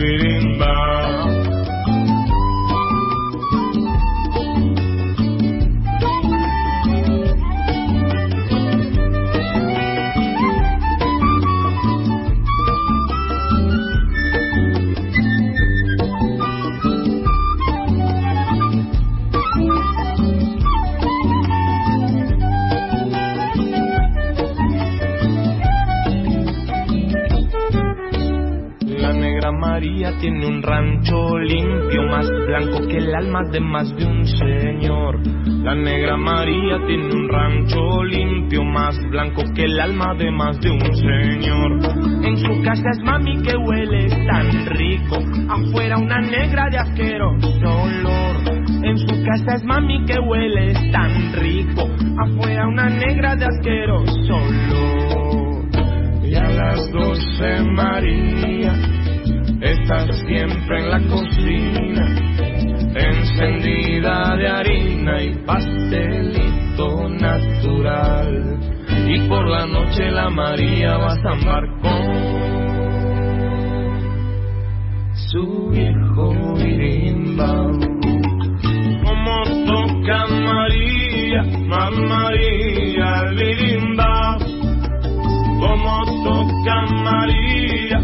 tiene un rancho limpio, más blanco que el alma de más de un señor. La negra María tiene un rancho limpio, más blanco que el alma de más de un señor. En su casa es mami que huele tan rico, afuera una negra de asqueroso olor. En su casa es mami que huele tan rico, afuera una negra de asqueroso olor. Y a las doce María, estás siempre en la cocina, encendida de harina y pastelito natural. Y por la noche la María va a zambar con su viejo birimbau. Como toca María, mamá María el. Como toca María,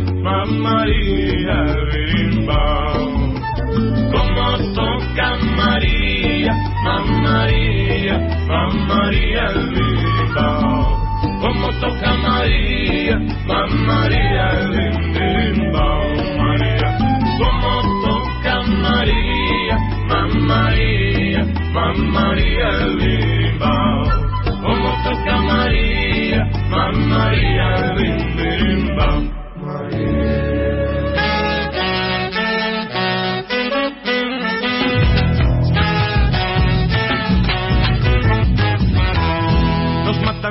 María el birimbau. Como toca María, María, María el birimbau. Como toca María, María el birimbau, María. Como toca María, María, María el birimbau. Como toca María,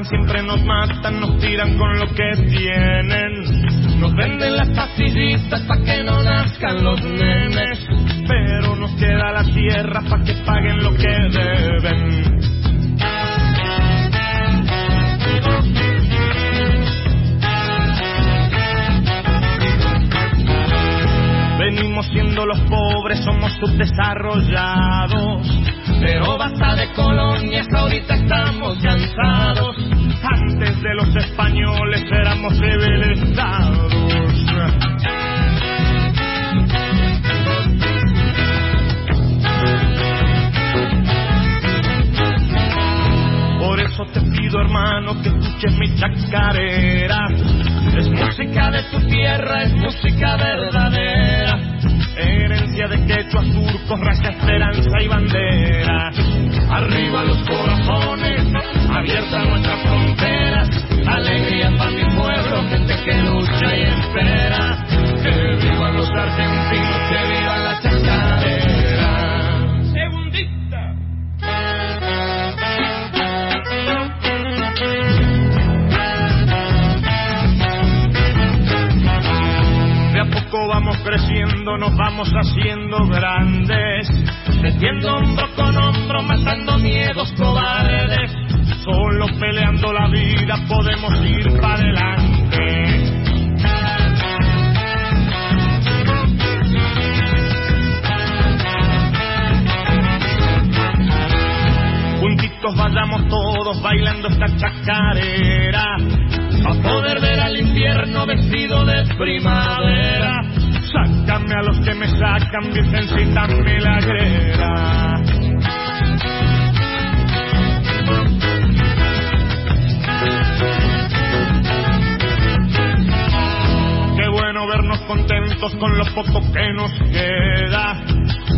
siempre nos matan, nos tiran con lo que tienen. Nos venden las pastillitas pa' que no nazcan los nenes. Pero nos queda la tierra pa' que paguen lo que deben. Siendo los pobres, somos subdesarrollados. Pero basta de colonias, ahorita estamos cansados. Antes de los españoles éramos civilizados. Por eso te pido, hermano, que escuches mi chacarera. Es música de tu tierra, es música verdadera. Herencia de quechua, turcos, raza, esperanza y bandera. Arriba los corazones, abiertas nuestras fronteras. Alegría para mi pueblo, gente que lucha y espera. Que vivan los argentinos, vamos creciendo, nos vamos haciendo grandes. Metiendo hombro con hombro, matando miedos cobardes. Solo peleando la vida podemos ir para adelante. Juntitos vayamos todos bailando esta chacarera. A poder ver al invierno vestido de primavera. Sácame a los que me sacan, virgencita milagrera. Qué bueno vernos contentos con lo poco que nos queda.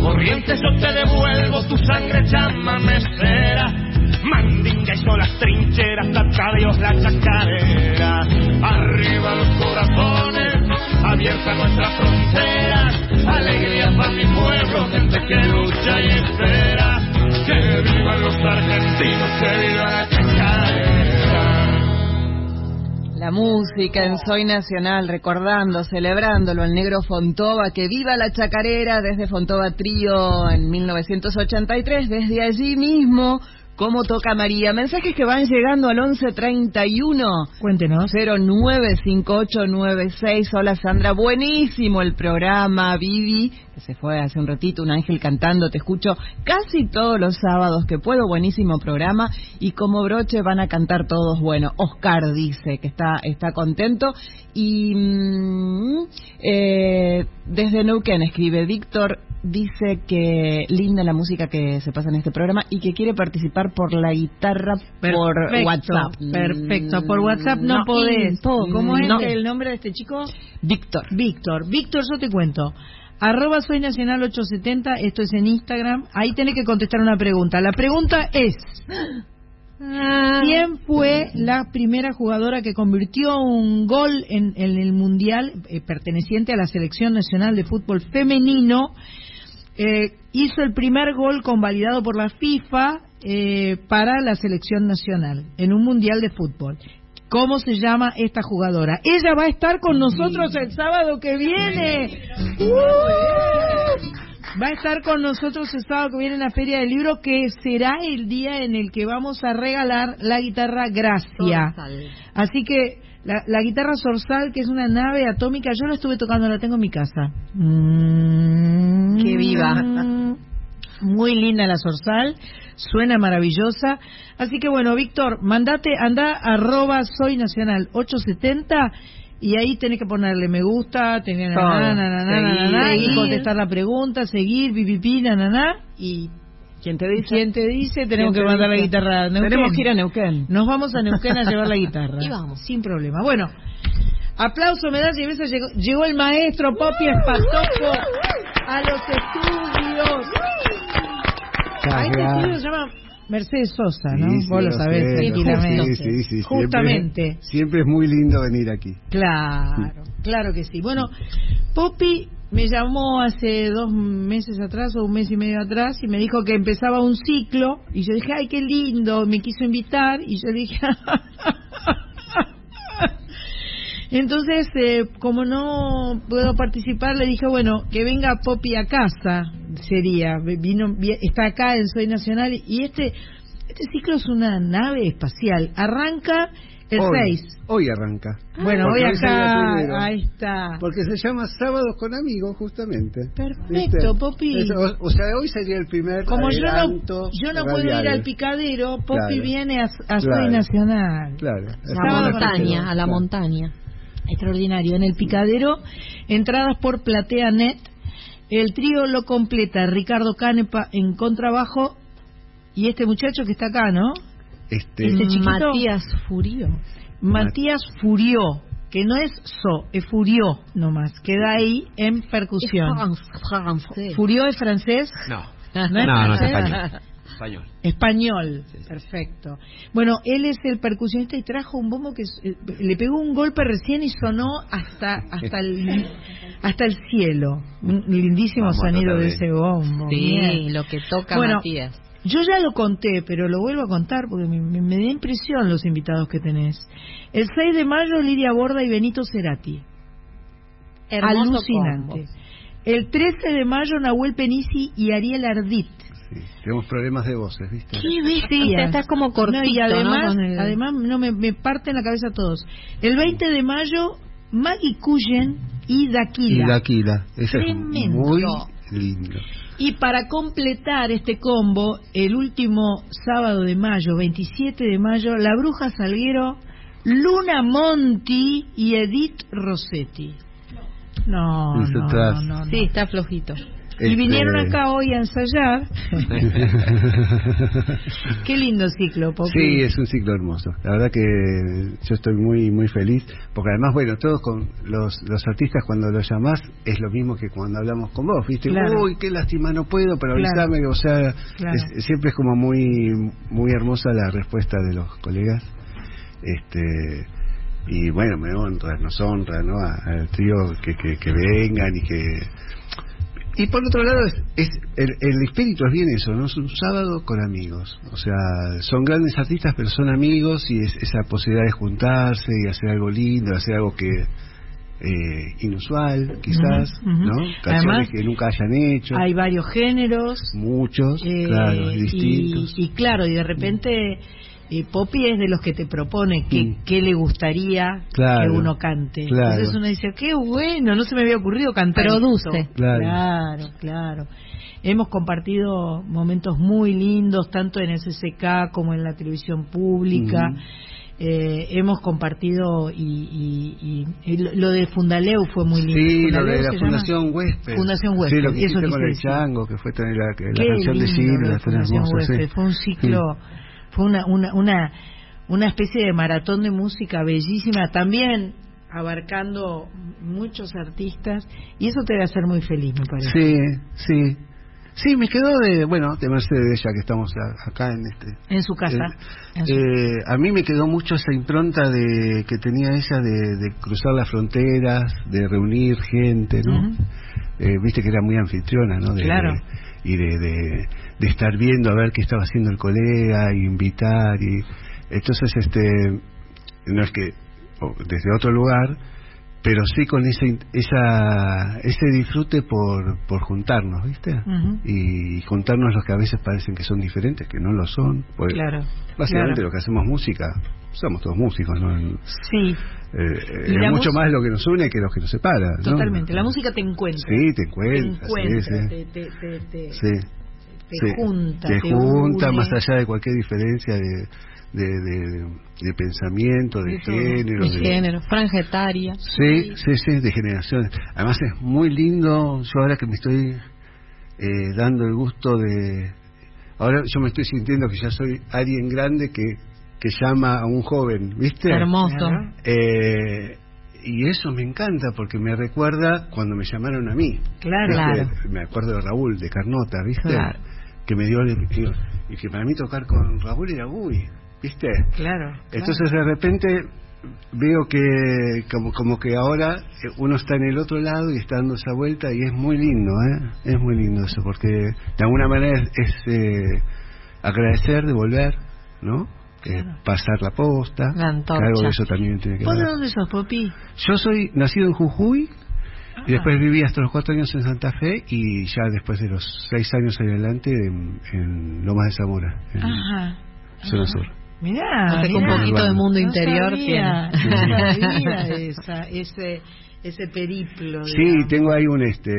Corrientes yo te devuelvo, tu sangre llama mesera. Mandinga y las trincheras, tata Dios la chacarera. Arriba los corazones, abierta nuestras fronteras. Alegría para mi pueblo, gente que lucha y espera. Que vivan los argentinos, que viva la chacarera. La música en Soy Nacional, recordando, celebrándolo al negro Fontova, que viva la chacarera desde Fontova Trío en 1983, desde allí mismo, cómo toca María. Mensajes que van llegando al 1131. Cuéntenos. 095896. Hola Sandra, buenísimo el programa. Vivi, que se fue hace un ratito, un ángel cantando, te escucho casi todos los sábados que puedo, buenísimo programa. Y como broche van a cantar todos, bueno, Oscar dice que está, está contento. Y mm, eh, desde Neuquén escribe Víctor dice que linda la música que se pasa en este programa y que quiere participar por la guitarra por WhatsApp. Perfecto, por WhatsApp no, No, podés. ¿Cómo es el nombre de este chico? Víctor. Víctor. Víctor, yo te cuento. Arroba soy nacional 870, esto es en Instagram. Ahí tenés que contestar una pregunta. La pregunta es... ¿Quién fue la primera jugadora que convirtió un gol en, en el Mundial eh, perteneciente a la Selección Nacional de Fútbol Femenino? Eh, hizo el primer gol convalidado por la FIFA eh, para la Selección Nacional en un Mundial de Fútbol. ¿Cómo se llama esta jugadora? Ella va a estar con nosotros el sábado que viene. ¡Uh! Va a estar con nosotros el sábado que viene en la Feria del Libro, que será el día en el que vamos a regalar la guitarra Gracia. Así que la, la guitarra Sorsal, que es una nave atómica, yo la estuve tocando, la tengo en mi casa. Mm. Que viva. Muy linda la Sorsal, suena maravillosa. Así que bueno, Víctor, mandate, anda arroba soy nacional 870 y ahí tenés que ponerle me gusta, tenés na, y contestar la pregunta, seguir, pipipi, na, na, na, y ¿Quién te dice? ¿Quién te dice? Tenemos ¿Quién que mandar la guitarra a Neuquén. Tenemos que ir a Neuquén. Nos vamos a Neuquén a llevar la guitarra. Y vamos. Sin problema. Bueno, aplauso, medalla y besos. Llegó, llegó el maestro Popi Espatoco a los estudios. A este estudio se llama Mercedes Sosa, ¿no? Sí, sí, Vos lo sabés sé, tranquilamente. Sí, sí, sí, Justamente. Siempre, siempre es muy lindo venir aquí. Claro, claro que sí. Bueno, Poppy me llamó hace dos meses atrás o un mes y medio atrás y me dijo que empezaba un ciclo y yo dije, ay, qué lindo, me quiso invitar. Y yo dije, entonces, eh, como no puedo participar, le dije, bueno, que venga Poppy a casa, sería, vino, vi- está acá en Soy Nacional y este, este ciclo es una nave espacial, arranca el hoy, 6. Hoy arranca. Bueno, Porque hoy acá, primero. ahí está. Porque se llama Sábados con Amigos, justamente. Perfecto, Popi. Es- o, o sea, hoy sería el primer Como yo no, yo no puedo ir al picadero, Claro. viene a, a Soy Claro. Nacional. Claro. La montaña, a la montaña. Extraordinario. En el picadero, entradas por Platea Net. El trío lo completa Ricardo Canepa en contrabajo y este muchacho que está acá, ¿no? Este, Este chiquito. Matías Furio. Matías Furió, que no es So, es Furió nomás. Queda ahí en percusión. Furió es francés. No. ¿No es No, no es francés? español. Español. Perfecto. Bueno, él es el percusionista y trajo un bombo que eh, le pegó un golpe recién y sonó hasta hasta el hasta el cielo. Un lindísimo Vamos sonido de de- ese bombo. Sí, Bien. lo que toca Bueno, Matías. Yo ya lo conté, pero lo vuelvo a contar porque me, me, me da impresión los invitados que tenés. El 6 de mayo, Lidia Borda y Benito Cerati. Hermoso Alucinante. combo. El 13 de mayo, Nahuel Penisi y Ariel Ardit. sí, tenemos problemas de voces, ¿viste? ¡Qué bestia! Está como cortito, No, y además, ¿no? Con el- además no me, me parte en la cabeza a todos. El 20 de mayo, Maggie Cullen y Daquila. Y Daquila. Eso es muy lindo. Y para completar este combo, el último sábado de mayo, 27 de mayo, la Bruja Salguero, Luna Monti y Edith Rossetti. No, no, no, no. Sí, está flojito. Y Este- vinieron acá hoy a ensayar. Qué lindo ciclo, Popi. Sí, es un ciclo hermoso. La verdad que yo estoy muy muy feliz, porque además, bueno, todos con los, los artistas cuando los llamás es lo mismo que cuando hablamos con vos, ¿viste? Claro. Uy, qué lástima, no puedo, pero Claro. avísame, o sea, Claro. es- siempre es como muy muy hermosa la respuesta de los colegas. Este y bueno, me honra, nos honra, ¿no? Al trío que, que, que vengan y que y por otro lado, es, es el, el espíritu es bien eso, ¿no? Es un sábado con amigos. O sea, son grandes artistas, pero son amigos y es esa posibilidad de juntarse y hacer algo lindo, hacer algo que eh, inusual, quizás. ¿no? Además, Canciones que nunca hayan hecho. Hay varios géneros. Muchos, eh, claro, y, distintos. y claro, y de repente eh, Poppy es de los que te propone qué, Mm. qué le gustaría Claro, que uno cante. claro. Entonces uno dice, qué bueno, no se me había ocurrido cantar Produce. esto. Claro. claro, claro. Hemos compartido momentos muy lindos, tanto en SSK como en la televisión pública. Ujú. eh, hemos compartido y, y- y- y lo- lo de Fundaleu fue muy lindo. Sí, lo Fundaleu de la Fundación llama Huésped. Fundación Huésped, Sí, lo que hiciste con el decir. chango, que fue la, que la canción de lindo Silvia, lo de tan Fundación hermosa, sí. Huésped. Fue un ciclo, fue una, una, una, una especie de maratón de música bellísima, también abarcando muchos artistas, y eso te debe hacer muy feliz, me parece. Sí, sí. Sí, me quedó de, bueno, de Mercedes, ya que estamos acá en este. En su casa. Eh, En su- eh, a mí me quedó mucho esa impronta de que tenía ella de, de cruzar las fronteras, de reunir gente, ¿no? Eh, Viste que era muy anfitriona, ¿no? De- Claro. de- y de, de, estar viendo a ver qué estaba haciendo el colega, y invitar, y entonces, este, no es que desde otro lugar, pero sí con ese, esa, ese disfrute por, por juntarnos, ¿viste? Y juntarnos los que a veces parecen que son diferentes, que no lo son. Pues, Claro, Básicamente claro. lo que hacemos música, somos todos músicos, ¿no? Sí, eh, es mucho más lo que nos une que lo que nos separa. ¿no? totalmente. La música te encuentra. Sí, te Te encuentra. encuentra, sí, te, te, te- Sí, te sí. junta, Te te junta une. más allá de cualquier diferencia de, de, de, de pensamiento, de, género. De género, franja etaria. Sí, sí, sí, de generaciones. Además es muy lindo, yo ahora que me estoy eh, dando el gusto de... Ahora yo me estoy sintiendo que ya soy alguien grande que, que llama a un joven, ¿viste? Hermoso. Eh, y eso me encanta porque me recuerda cuando me llamaron a mí. Claro. ¿viste? Claro. Me acuerdo de Raúl, de Carnota, ¿viste? Claro. Que me dio el... Y que para mí tocar con Raúl era uy, ¿viste? Claro. Entonces de repente veo que como, como que ahora eh, uno está en el otro lado y está dando esa vuelta y es muy lindo, ¿eh? Es muy lindo eso, porque de alguna manera es, es, eh, agradecer, devolver, ¿no? Eh, pasar la posta, La antorcha. que algo de eso también tiene que ¿Vos de dónde sos, Popi? Yo soy nacido en Jujuy Ah. y después viví hasta los cuatro años en Santa Fe y ya después de los seis años en adelante en, en Lomas de Zamora, en Ajá. zona sur. Mirá, sea que un mirá. poquito de mundo No interior sabía, tiene. No sabía esa, ese, ese periplo. Sí, digamos. tengo ahí un este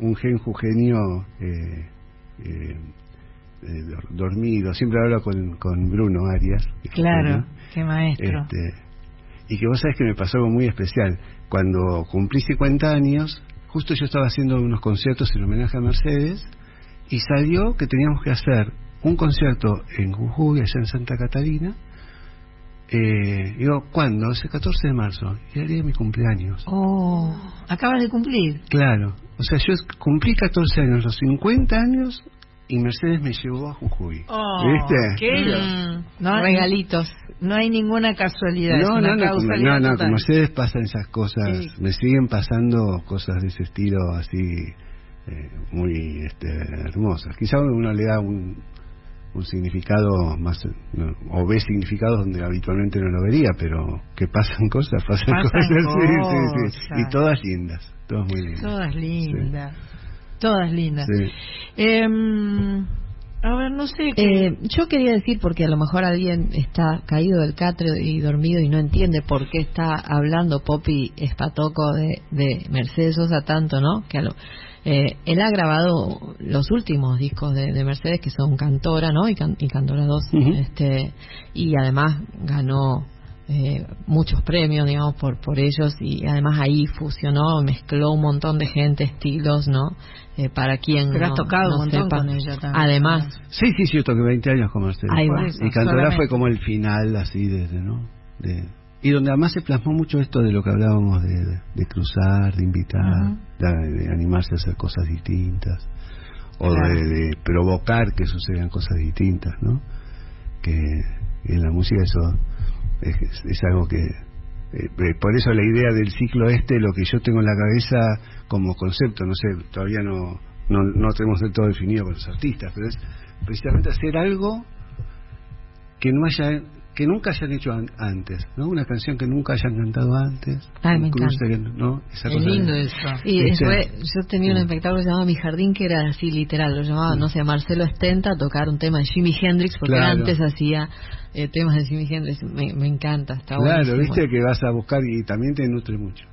un gen jujeño eh, eh, eh, dor- dormido. Siempre hablo con, con Bruno Arias. Claro, jujeño. qué maestro. Este, y que vos sabés que me pasó algo muy especial. Cuando cumplí 50 años, justo yo estaba haciendo unos conciertos en homenaje a Mercedes y salió que teníamos que hacer un concierto en Jujuy, allá en Santa Catalina. Eh, digo, ¿cuándo? Es el 14 de marzo. Y era mi cumpleaños. Oh, acabas de cumplir. Claro, o sea, yo cumplí 14 años, los 50 años, y Mercedes me llevó a Jujuy. Oh, ¿Viste? ¿Qué? Mm, No, regalitos. No hay ninguna casualidad. es No, una no, no, no, no, con Mercedes pasan esas cosas, Sí. me siguen pasando cosas de ese estilo así, eh, muy este, hermosas. Quizá uno le da un, un significado más, no, o ve significados donde habitualmente no lo vería, pero que pasan cosas, pasan, Pasan cosas, sí, sí, sí, y todas lindas, todas muy lindas. Todas lindas. Todas lindas. Sí. Em, a ver, no sé. qué- Eh, yo quería decir, porque a lo mejor alguien está caído del catre y dormido y no entiende por qué está hablando Poppy Espatoco de, de Mercedes Sosa tanto, ¿no? Que a lo- eh, él ha grabado los últimos discos de, de Mercedes, que son Cantora, ¿no? Y, Can- y Cantora 2. Ujú. este, y además ganó eh, muchos premios, digamos, por, por ellos. Y además ahí fusionó, mezcló un montón de gente, estilos, ¿no? Eh, para quien Pero no, has tocado no un montón sepa. con ella también. Además, Sí, sí, sí, yo toqué 20 años con Mercedes. Ahí va. Y solamente. fue como el final, así, desde, ¿no? De, y donde además se plasmó mucho esto de lo que hablábamos de, de- de cruzar, de invitar, de, de animarse a hacer cosas distintas, o Claro. de, de provocar que sucedan cosas distintas, ¿no? Que en la música eso es, es algo que... eh, eh, por eso la idea del ciclo este, lo que yo tengo en la cabeza como concepto, no sé, todavía no, no, no tenemos del todo definido con los artistas, pero es precisamente hacer algo que no haya que nunca hayan hecho an- antes, ¿no? Una canción que nunca hayan cantado antes. Ay, me encanta. que no, esa Es cosa de- lindo eso. Y ¿Viste? después yo tenía un espectáculo que se llamaba Mi Jardín, que era así literal, lo llamaba, no sé, Marcelo Estenta a tocar un tema de Jimi Hendrix, porque Claro. antes hacía eh, temas de Jimi Hendrix, me, me encanta, está Claro, buenísimo. viste que vas a buscar y también te nutre mucho.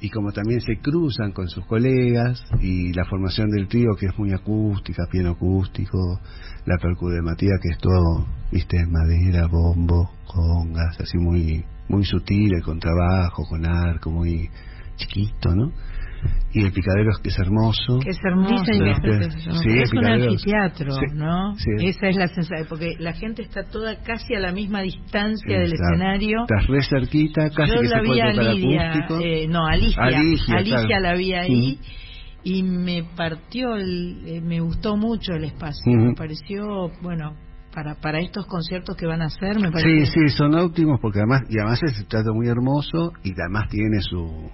Y como también se cruzan con sus colegas y la formación del trío que es muy acústica, piano acústico, la percu de Matías que es todo, viste, madera, bombo, congas, así muy muy sutil, el contrabajo, con arco, muy chiquito, ¿no? Y el picadero que es hermoso. Que es hermoso. Dicen que es Este, precioso. Sí, el es un anfiteatro, Sí, ¿no? sí. Esa es la sensación, porque la gente está toda casi a la misma distancia del escenario. Estás re cerquita, casi Yo que la se vi puede a tocar Lidia, acústico. eh, no, Alicia. Alicia, Alicia claro. la vi ahí y me partió, el, eh, me gustó mucho el espacio. Me pareció, bueno, para para estos conciertos que van a hacer, me Sí, parece. sí, son óptimos porque además, y además es un trato muy hermoso y además tiene su,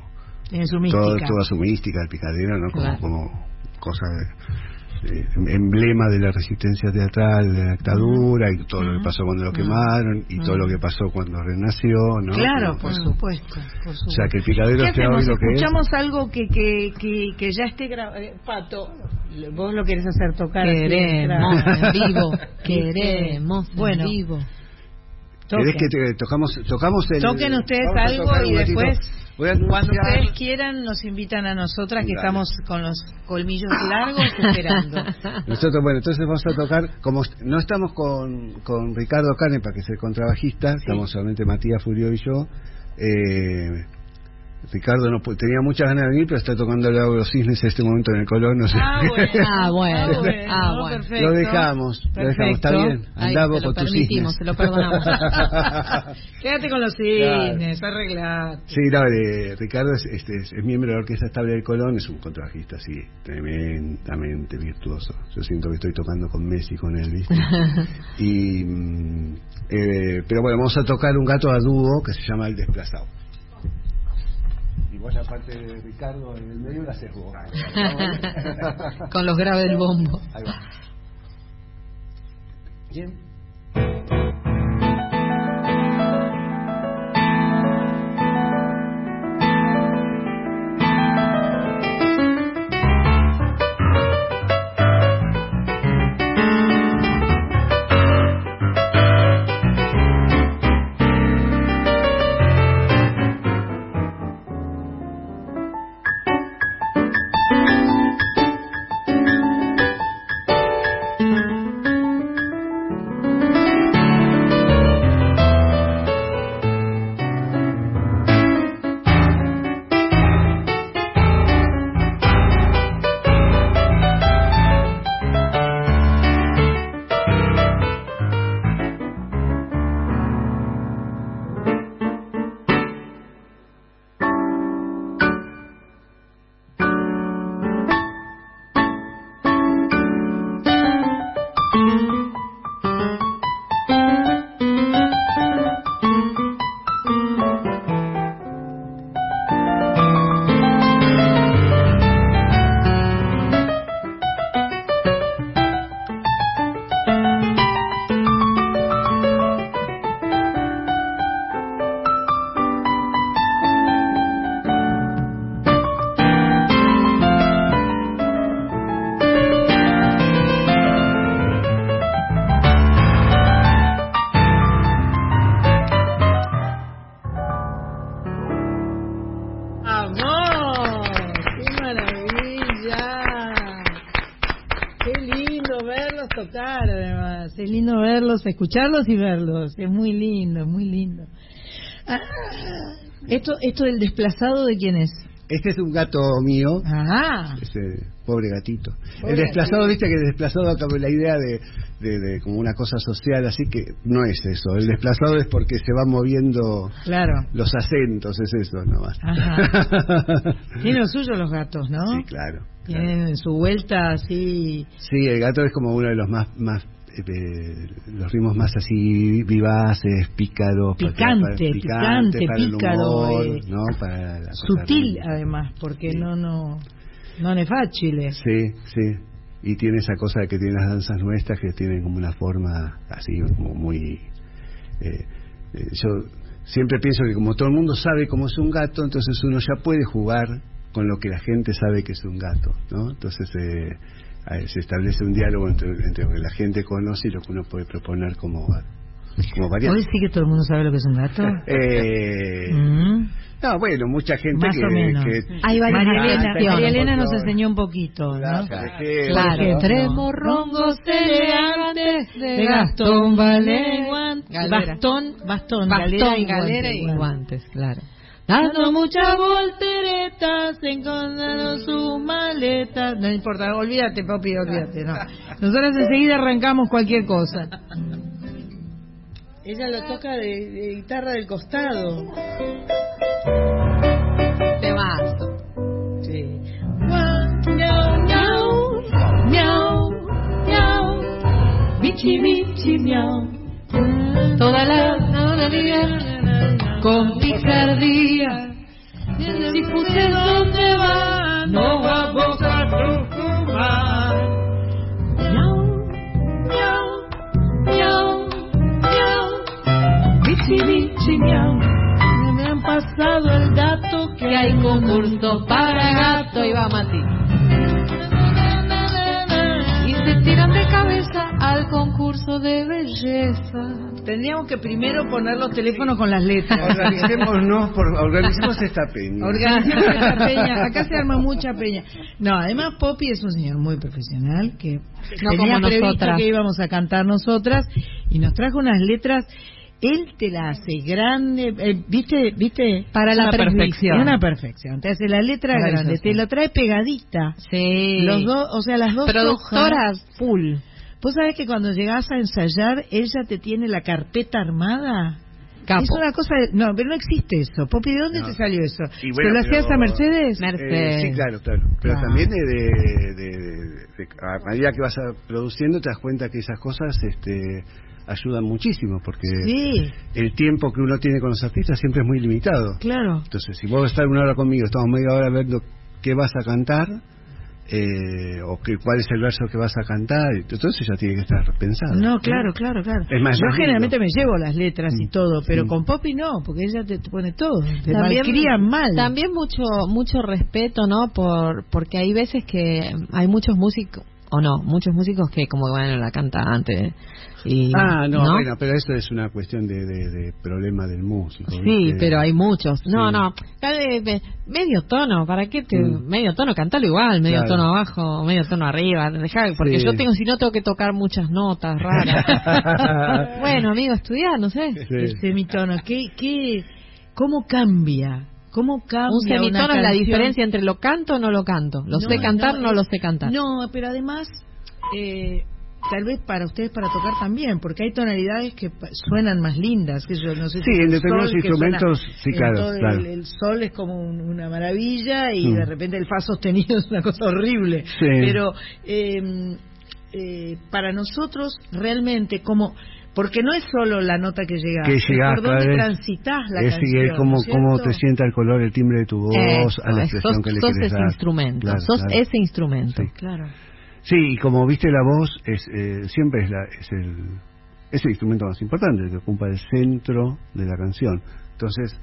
Tiene su todo- mística. toda su mística, el picadero, ¿no? Como, Claro. como cosa de, eh, emblema de la resistencia teatral, de la dictadura y todo lo que pasó cuando lo Ujú. quemaron y todo Ujú. lo que pasó cuando renació, ¿no? Claro, por supuesto, por supuesto. O sea, que el picadero ¿Qué sea hoy hacemos? lo que es. Escuchamos algo que, que, que, que ya esté grabado. Pato, vos lo querés hacer tocar. Queremos en vivo, queremos en bueno, vivo. ¿Querés que te- tocamos, tocamos el... Toquen ustedes algo y después, cuando ustedes quieran, nos invitan a nosotras que Dale. estamos con los colmillos largos esperando. Nosotros, bueno, entonces vamos a tocar, como no estamos con, con Ricardo Canepa, que es el contrabajista, estamos solamente Matías Furio y yo. Eh, Ricardo no pu- tenía muchas ganas de venir, pero está tocando el lago de los cisnes en este momento en el Colón. No sé. Ah, bueno. Ah, bueno. Ah, bueno, Ah, perfecto. Lo dejamos, lo dejamos, está bien. Ahí, Andamos con tus permitimos, cisnes. se lo perdonamos. Quédate con los cisnes, arreglate. Sí, no, eh, Ricardo es, este, es, es miembro de la Orquesta Estable del Colón, es un contrabajista, sí, tremendamente virtuoso. Yo siento que estoy tocando con Messi con él, ¿viste? y, mm, eh, pero bueno, vamos a tocar un gato a dúo que se llama El Desplazado. La parte de Ricardo en el medio la haces vos. Con los graves del bombo. Ahí va. Bien. Escucharlos y verlos. Es muy lindo, es muy lindo. Ah, esto, esto del desplazado, ¿de quién es? Este es un gato mío. Ah. Ese pobre gatito. Pobre el desplazado, gatito. viste que el desplazado acá la idea de, de, de como una cosa social, así que no es eso. El desplazado es porque se van moviendo Claro. los acentos, es eso nomás. Tienen lo suyo los gatos, ¿no? Sí, claro. Tienen su vuelta así. Sí, el gato es como uno de los más, más eh, eh, los ritmos más así vivaces, pícaros, para- Picante, para- picante, para el humor, eh, ¿no? Para la cosa Sutil, además, porque no, no, no es fácil. Sí, sí. Y tiene esa cosa de que tiene las danzas nuestras que tienen como una forma así como muy... eh, eh, yo siempre pienso que como todo el mundo sabe cómo es un gato, entonces uno ya puede jugar con lo que la gente sabe que es un gato, ¿no? Entonces eh, eh, se establece un diálogo entre, entre lo que la gente conoce y lo que uno puede proponer como, como variante. ¿Puedes decir que todo el mundo sabe lo que es un gato? Eh, Mm. No, bueno, mucha gente Más que, o menos. que- Hay varias María. María Elena nos Claro. enseñó un poquito, ¿no? Claro, por ejemplo. Claro. Entre No. morrongos elegantes de Gastón. Galera. Bastón, bastón, Bastón, galera y galera y guante. guantes, claro. Dando muchas volteretas, encontrando sus maletas. No importa, olvídate, papi, olvídate. No. Nosotros enseguida arrancamos cualquier cosa. Ella lo toca de, de guitarra del costado. Te vas. Sí. Miau, miau, miau, miau. Bichi, bichi, miau. Toda la con picardía. Si puse donde va, no vamos a Tucumán. Miau, miau, miau, miau. Bichi, bichi, miau. Me han pasado el dato que Que hay concurso para gato y va Mati. Concurso de belleza. Tendríamos que primero poner los teléfonos con las letras. Organicémonos, por, organicemos esta peña. Organizamos esta peña. Acá se arma mucha peña. No, además Poppy es un señor muy profesional que No tenía como previsto nosotras. que íbamos a cantar nosotras y nos trajo unas letras. Él te la hace grande, eh, ¿viste? ¿Viste? Para la Una perfección. Una perfección. Te hace la letra grande, te la trae pegadita. Sí. Los dos, o sea, las dos Productoras hojas. full. ¿Vos sabés que cuando llegás a ensayar, ella te tiene la carpeta armada? Capo. Es una cosa... de- No, pero no existe eso. Popi, ¿de dónde No. te salió eso? Y ¿Se bueno, lo hacías pero- a Mercedes? Mercedes. Eh, sí, claro, claro. Pero Claro. también de, de- de- de- a medida que vas a- produciendo te das cuenta que esas cosas este, ayudan muchísimo porque Sí, el tiempo que uno tiene con los artistas siempre es muy limitado. claro. Entonces, si vos estás una hora conmigo, estamos media hora viendo qué vas a cantar eh, o que, cuál es el verso que vas a cantar, y todo eso ya tiene que estar pensado. No, claro, claro, claro. Es más, Yo más generalmente lindo. me llevo las letras y Mm. todo, pero Mm. con Poppy no, porque ella te, te pone todo. Te También- mal. También mucho mucho respeto, ¿no? Por porque hay veces que hay muchos músicos o no, muchos músicos que como bueno la cantante y Ah, no, bueno, pero eso es una cuestión de, de, de problema del músico. Sí, ¿viste? pero hay muchos. No, Sí. no. Me- medio tono, ¿para qué te Mm. medio tono? Cantalo igual, medio Claro. tono abajo, medio tono arriba, dejá, porque Sí. yo tengo si no tengo que tocar muchas notas raras. bueno, amigo, estudiar, no sé. Sí. El semitono, ¿qué, qué, ¿cómo cambia? ¿Cómo cambia Un semitono es la diferencia entre lo canto o no lo canto. Lo No, sé cantar, no, no, es- lo sé cantar. No, pero además, eh, tal vez para ustedes para tocar también, porque hay tonalidades que suenan más lindas. Que yo no sé Sí, si en el determinados sol, que instrumentos, sí, el claro, todo- claro. El, el sol es como un- una maravilla y Mm. de repente el fa sostenido es una cosa horrible. Sí. Pero eh, eh, para nosotros realmente como porque no es solo la nota que llega, que es llegás por dónde vez- transitas la es, canción. es como, ¿no es cómo cierto? te sienta el color, el timbre de tu voz, Eso, a la es- expresión sos, que le sos quieres ese dar. instrumento, Claro, sos claro. ese instrumento. Sí. Claro. Sí, y como viste la voz, es eh, siempre es, la, es, el, es el instrumento más importante, el que ocupa el centro de la canción. Entonces,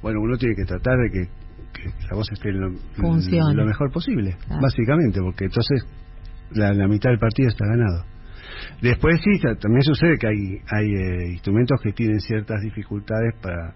bueno, uno tiene que tratar de que, que la voz esté lo, lo mejor posible, Claro. básicamente, porque entonces la, la mitad del partido está ganado. Después sí, ta- también sucede que hay, hay eh, instrumentos que tienen ciertas dificultades para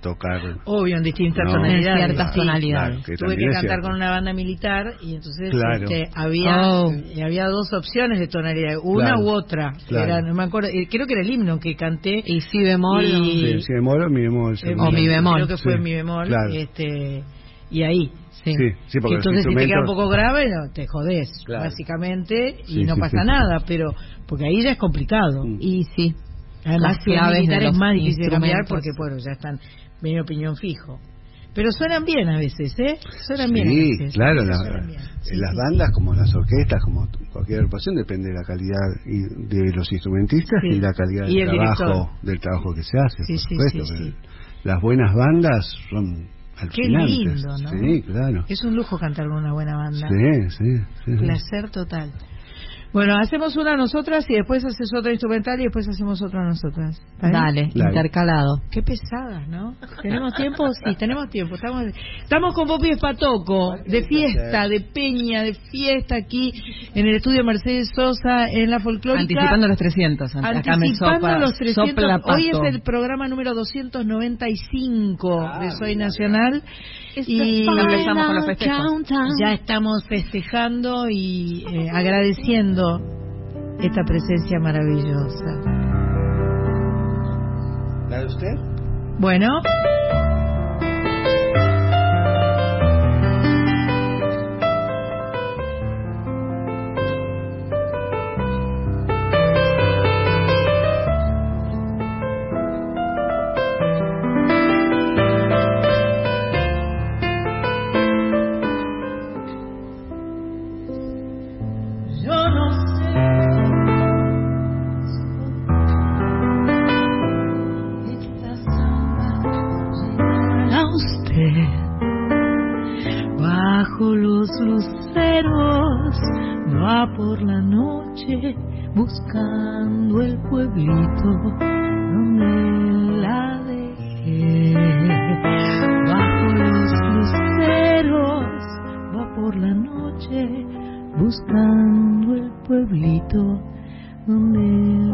tocar. Obvio, en distintas No, tonalidades. en ciertas tonalidades. Claro, que Tuve que cantar con una banda militar y entonces Claro. este, había Oh. y había dos opciones de tonalidad, una Claro, u otra. claro. Era, no me acuerdo, eh, creo que era el himno que canté. Y si bemol Y- o- Sí, si bemol o mi bemol. eh, o mi bemol. Creo que fue Sí, mi bemol. claro. Este, y ahí. Sí. Sí, sí, porque Entonces si te queda un poco grave, no, te jodés, Claro. básicamente, y Sí, no sí, pasa sí. nada, pero porque ahí ya es complicado. Mm. Y sí. Además, Las militar es los más difícil de cambiar porque, bueno, ya están medio opinión fijo. Pero suenan bien a veces, ¿eh? Suenan bien a Sí, veces. claro, A veces la- bien. Sí, en las sí, bandas como las orquestas, como cualquier agrupación, depende de la calidad y de los instrumentistas Sí. y la calidad Y del el trabajo, director. del trabajo que se hace, Sí, por sí, supuesto. sí, pero sí. Las buenas bandas son Qué lindo, ¿no? Sí, claro. Es un lujo cantar con una buena banda. Sí, sí, sí, sí. Placer total. Bueno, hacemos una nosotras y después haces otra instrumental y después hacemos otra nosotras. Dale, intercalado. Qué pesadas, ¿no? ¿Tenemos tiempo? Sí, tenemos tiempo. Estamos, estamos con Popi Espatoco, de fiesta, de peña, de fiesta aquí en el estudio Mercedes Sosa, en la folclórica. Anticipando los 300. Acá me Anticipando sopa- los 300. sopla Hoy es el programa número 295 de Soy Nacional. Y empezamos con los festejos. ya estamos festejando y eh, agradeciendo esta presencia maravillosa. ¿La de usted? Bueno. Buscando el pueblito donde la dejé. Bajo los luceros va por la noche buscando el pueblito donde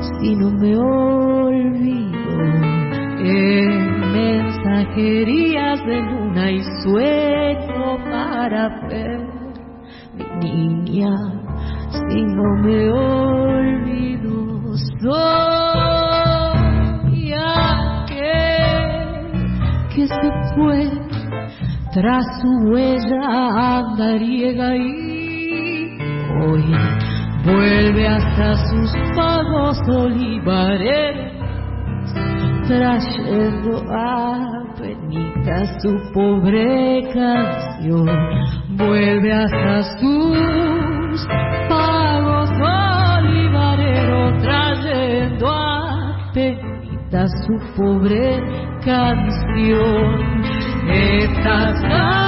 si no me olvido. En mensajerías de luna y sueño para ver. Mi niña, si no me olvido, soy aquel que se fue tras su huella andariega y hoy vuelve hasta sus pagos olivareros. Trayendo a penita su pobre canción. Vuelve hasta sus pagos olivareros trayendo a penita su pobre canción. Esta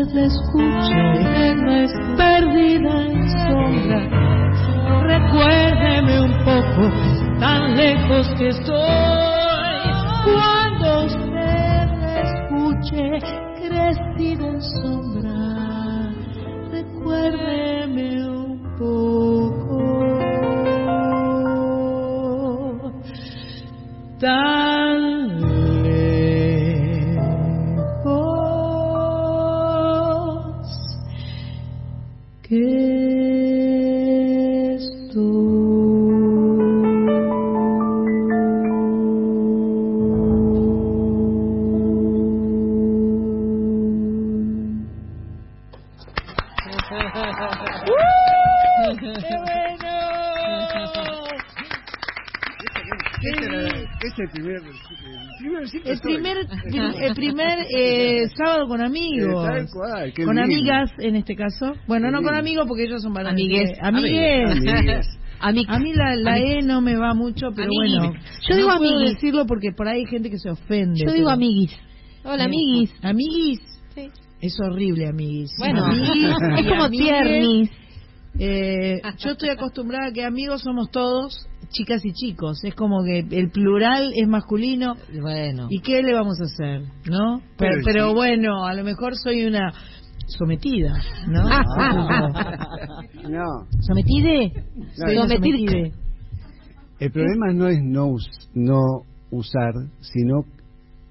usted la escuche, no es perdida en sombra. Recuérdeme un poco, tan lejos que estoy. Cuando usted la escuche, crecida en sombra, recuérdeme un poco. Con amigos. Eh, tal cual, qué con lindo. amigas, en este caso. Bueno, Qué no con lindo. amigos porque ellos son varones. Amigues. Eh, Amigues. Amigues. A mí la, la. E no me va mucho, pero Amiguis. bueno. Yo digo no puedo amiguis. decirlo porque por ahí hay gente que se ofende. Yo digo pero- amiguis. Hola, Eh, amiguis. Amiguis. Sí. Es horrible, amiguis. Bueno, Amiguis es como amigues. tiernis. Eh, yo estoy acostumbrada a que amigos somos todos, chicas y chicos. Es como que el plural es masculino. Bueno. ¿Y qué le vamos a hacer? ¿No? Pero, Pero pero sí. bueno, a lo mejor soy una sometida, ¿no? No, ¿Sometide? No, sometide. el problema no es no, us- no usar, sino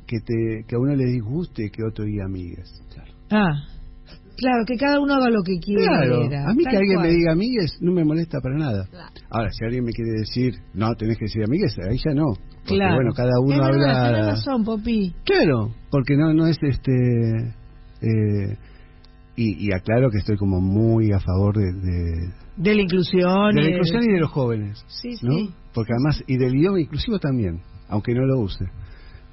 que te que a uno le disguste que otro diga amigas. Claro. Ah, claro, que cada uno haga lo que quiera. Claro, a mí que alguien cual. me diga amigues no me molesta para nada. Ahora, si alguien me quiere decir, no, tenés que decir amigues, ahí ya no. Porque, Claro. bueno, cada uno es verdad, habla... tenés razón, Popi. Claro, porque no no es este... eh, y, y aclaro que estoy como muy a favor de, de, De la inclusión. de la inclusión y de los jóvenes. Sí, ¿no? sí. Porque además, y del idioma inclusivo también, aunque no lo use.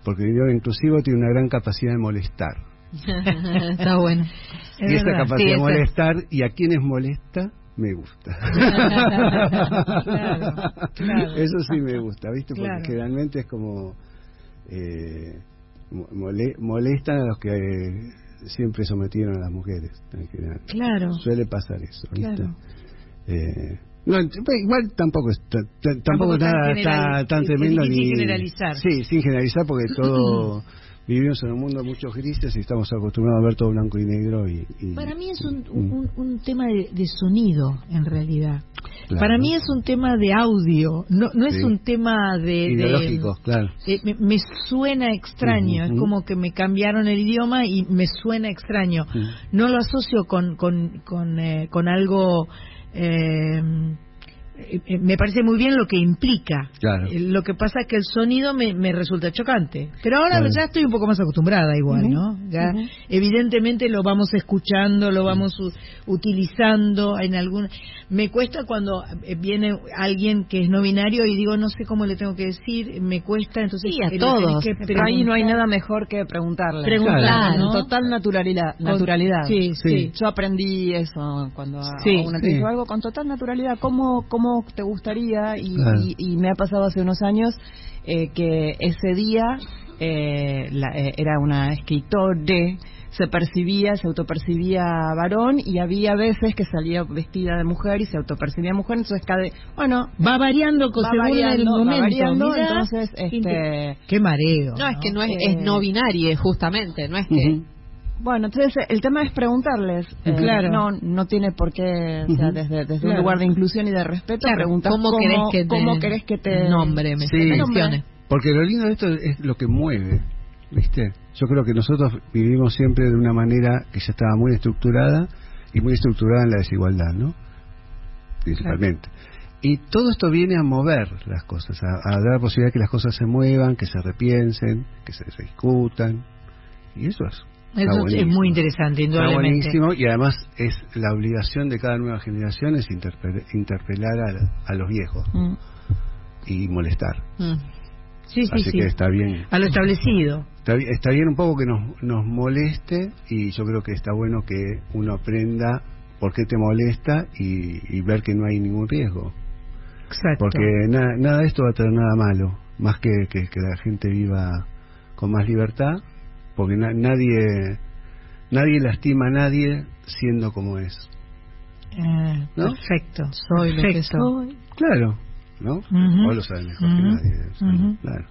Porque el idioma inclusivo tiene una gran capacidad de molestar. Está bueno. Es y esa verdad. capacidad Sí, de esa- molestar, y a quienes molesta, me gusta. Claro, claro. Eso sí me gusta, ¿viste? Porque Claro. generalmente es como. Eh, mo- mole- molestan a los que eh, siempre sometieron a las mujeres. en general. Claro. Suele pasar eso, ¿viste? Claro. Eh, no, ent- igual tampoco es ta- ta- tampoco, tan nada general- tan es tremendo ni generalizar. sí sin generalizar porque todo vivimos en un mundo de muchos grises y estamos acostumbrados a ver todo blanco y negro y, y- Para mí es un, un, un tema de, de sonido, en realidad. Claro. Para mí es un tema de audio, no, no es un tema de... de- ideológico claro eh, me, me suena extraño, es como que me cambiaron el idioma y me suena extraño. No lo asocio con, con, con, eh, con algo... eh, me parece muy bien lo que implica. Claro. Eh, Lo que pasa es que el sonido me, me resulta chocante. Pero ahora Claro. ya estoy un poco más acostumbrada igual, ¿no? Ya. Evidentemente lo vamos escuchando, lo vamos u- utilizando en algún... Me cuesta cuando eh, viene alguien que es no binario y digo, no sé cómo le tengo que decir, me cuesta, entonces... Sí, a eh, todos. Pero ahí no hay nada mejor que preguntarle. Preguntar, Claro, ¿no? Total naturalidad. Naturalidad. Sí, sí. Yo aprendí eso cuando Sí, a una te sí. algo con total naturalidad. ¿Cómo, cómo te gustaría? Y, Claro. y- y me ha pasado hace unos años eh, que ese día eh, la- eh, era una escritore se percibía, se autopercibía varón y había veces que salía vestida de mujer y se autopercibía mujer, entonces cada bueno Va variando con va según variando, el va momento. variando, Mirá, entonces este Qué mareo. No, es que no es, Eh, es no binario, justamente. No es que. Bueno, entonces eh, el tema es preguntarles. eh, Claro. No, no tiene por qué, o sea, desde, desde Claro. un lugar de inclusión y de respeto, Claro, preguntar ¿cómo querés que te cómo querés que te nombre, me Sí. mencione? Porque lo lindo de esto es lo que mueve, ¿viste? Yo creo que nosotros vivimos siempre de una manera que ya estaba muy estructurada y muy estructurada en la desigualdad, ¿no? Principalmente. Y todo esto viene a mover las cosas, a, a dar la posibilidad de que las cosas se muevan, que se repiensen, que se discutan. Y eso es. Eso es muy interesante, Está indudablemente. buenísimo y además es la obligación de cada nueva generación es interpe- interpelar a, a los viejos Mm. y molestar. Mm. Sí, sí, Así sí. que está bien. A lo establecido. Está, está bien un poco que nos, nos moleste y yo creo que está bueno que uno aprenda por qué te molesta y, y ver que no hay ningún riesgo. Exacto. Porque na- nada de esto va a traer nada malo, más que, que, que la gente viva con más libertad, porque na- nadie nadie lastima a nadie siendo como es. Eh, ¿No? Perfecto. Soy lo que perfecto. soy. Claro, ¿no? Ujú. Vos lo sabes mejor que nadie. Claro.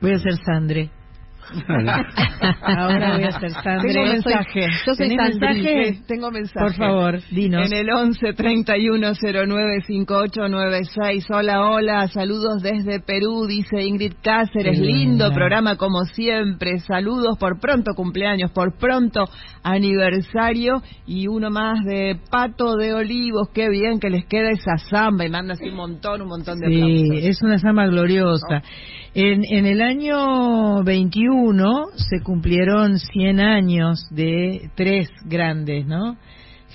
Voy a ser Sandre. Ahora voy a hacer Sandra. Tengo mensaje. yo soy ¿Tenés Sandri. mensaje? Tengo mensaje. Por favor, dinos. En el 11 31 09 5896. Hola, hola. Saludos desde Perú, dice Ingrid Cáceres. Lindo programa como siempre. Saludos por pronto cumpleaños, por pronto aniversario. Y uno más de Pato de Olivos. Qué bien que les queda esa samba. Y manda así un montón, un montón de Sí, aplausos. es una samba gloriosa. En, en el año 21 se cumplieron 100 años de tres grandes, ¿no?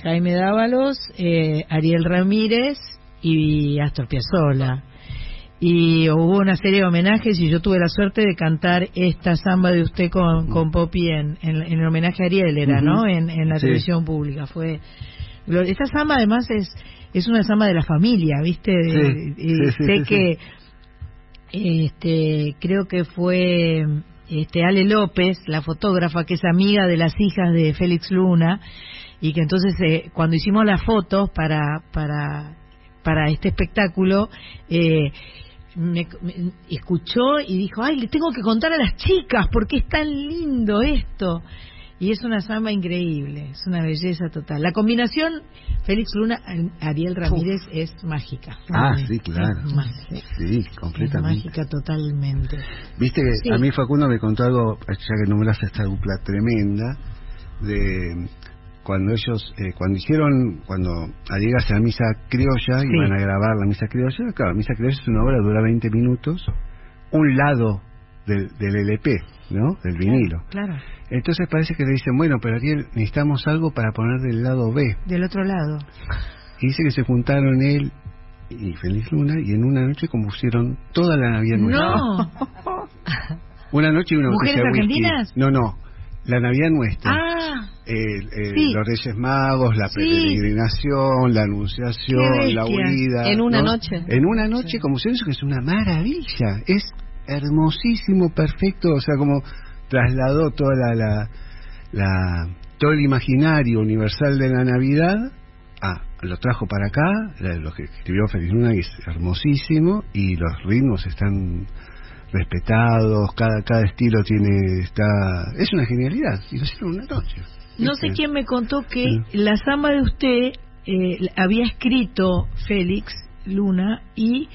Jaime Dávalos, eh, Ariel Ramírez y Astor Piazzolla. Y hubo una serie de homenajes y yo tuve la suerte de cantar esta samba de usted con, con Poppy en, en, en el homenaje a Ariel, era. ¿no? En, en la Sí. televisión pública. Fue Esta samba además es es una samba de la familia, ¿viste? Sí, sí, sé que este creo que fue este Ale López, la fotógrafa que es amiga de las hijas de Félix Luna y que entonces eh, cuando hicimos las fotos para para para este espectáculo eh, me, escuchó y dijo, ay, le tengo que contar a las chicas porque es tan lindo esto. Y es una samba increíble, es una belleza total. La combinación Félix Luna, Ariel Ramírez es mágica. Ah, sí, claro. mágica. Sí, Es completamente. mágica totalmente. Viste que Sí. a mí Facundo me contó algo, ya que nombraste esta dupla tremenda, de cuando ellos, eh, cuando hicieron, cuando al llegarse a la misa criolla, Sí. iban a grabar la misa criolla, claro, la misa criolla es una obra, dura 20 minutos, un lado del, del LP, ¿no? Del vinilo. Claro, Entonces parece que le dicen, bueno, pero Ariel, necesitamos algo para poner del lado B. del otro lado. Y dice que se juntaron él y Feliz Luna y en una noche compusieron toda la Navidad nuestra. No. Una noche y una ¿Mujeres whisky. argentinas? No, no. La Navidad nuestra. Ah, El- el- Sí. Los Reyes Magos, la Sí. peregrinación, la anunciación, la huida. En una ¿no? noche. En una noche, como se eso que es una maravilla. Es hermosísimo, perfecto. O sea, como trasladó toda la, la, la- todo el imaginario universal de la Navidad. Ah, lo trajo para acá, lo que escribió Feliz Luna es hermosísimo y los ritmos están respetados, cada cada estilo tiene está es una genialidad y lo hicieron una noche. no sé Este, quién me contó que Sí. la samba de usted eh, había escrito Félix Luna y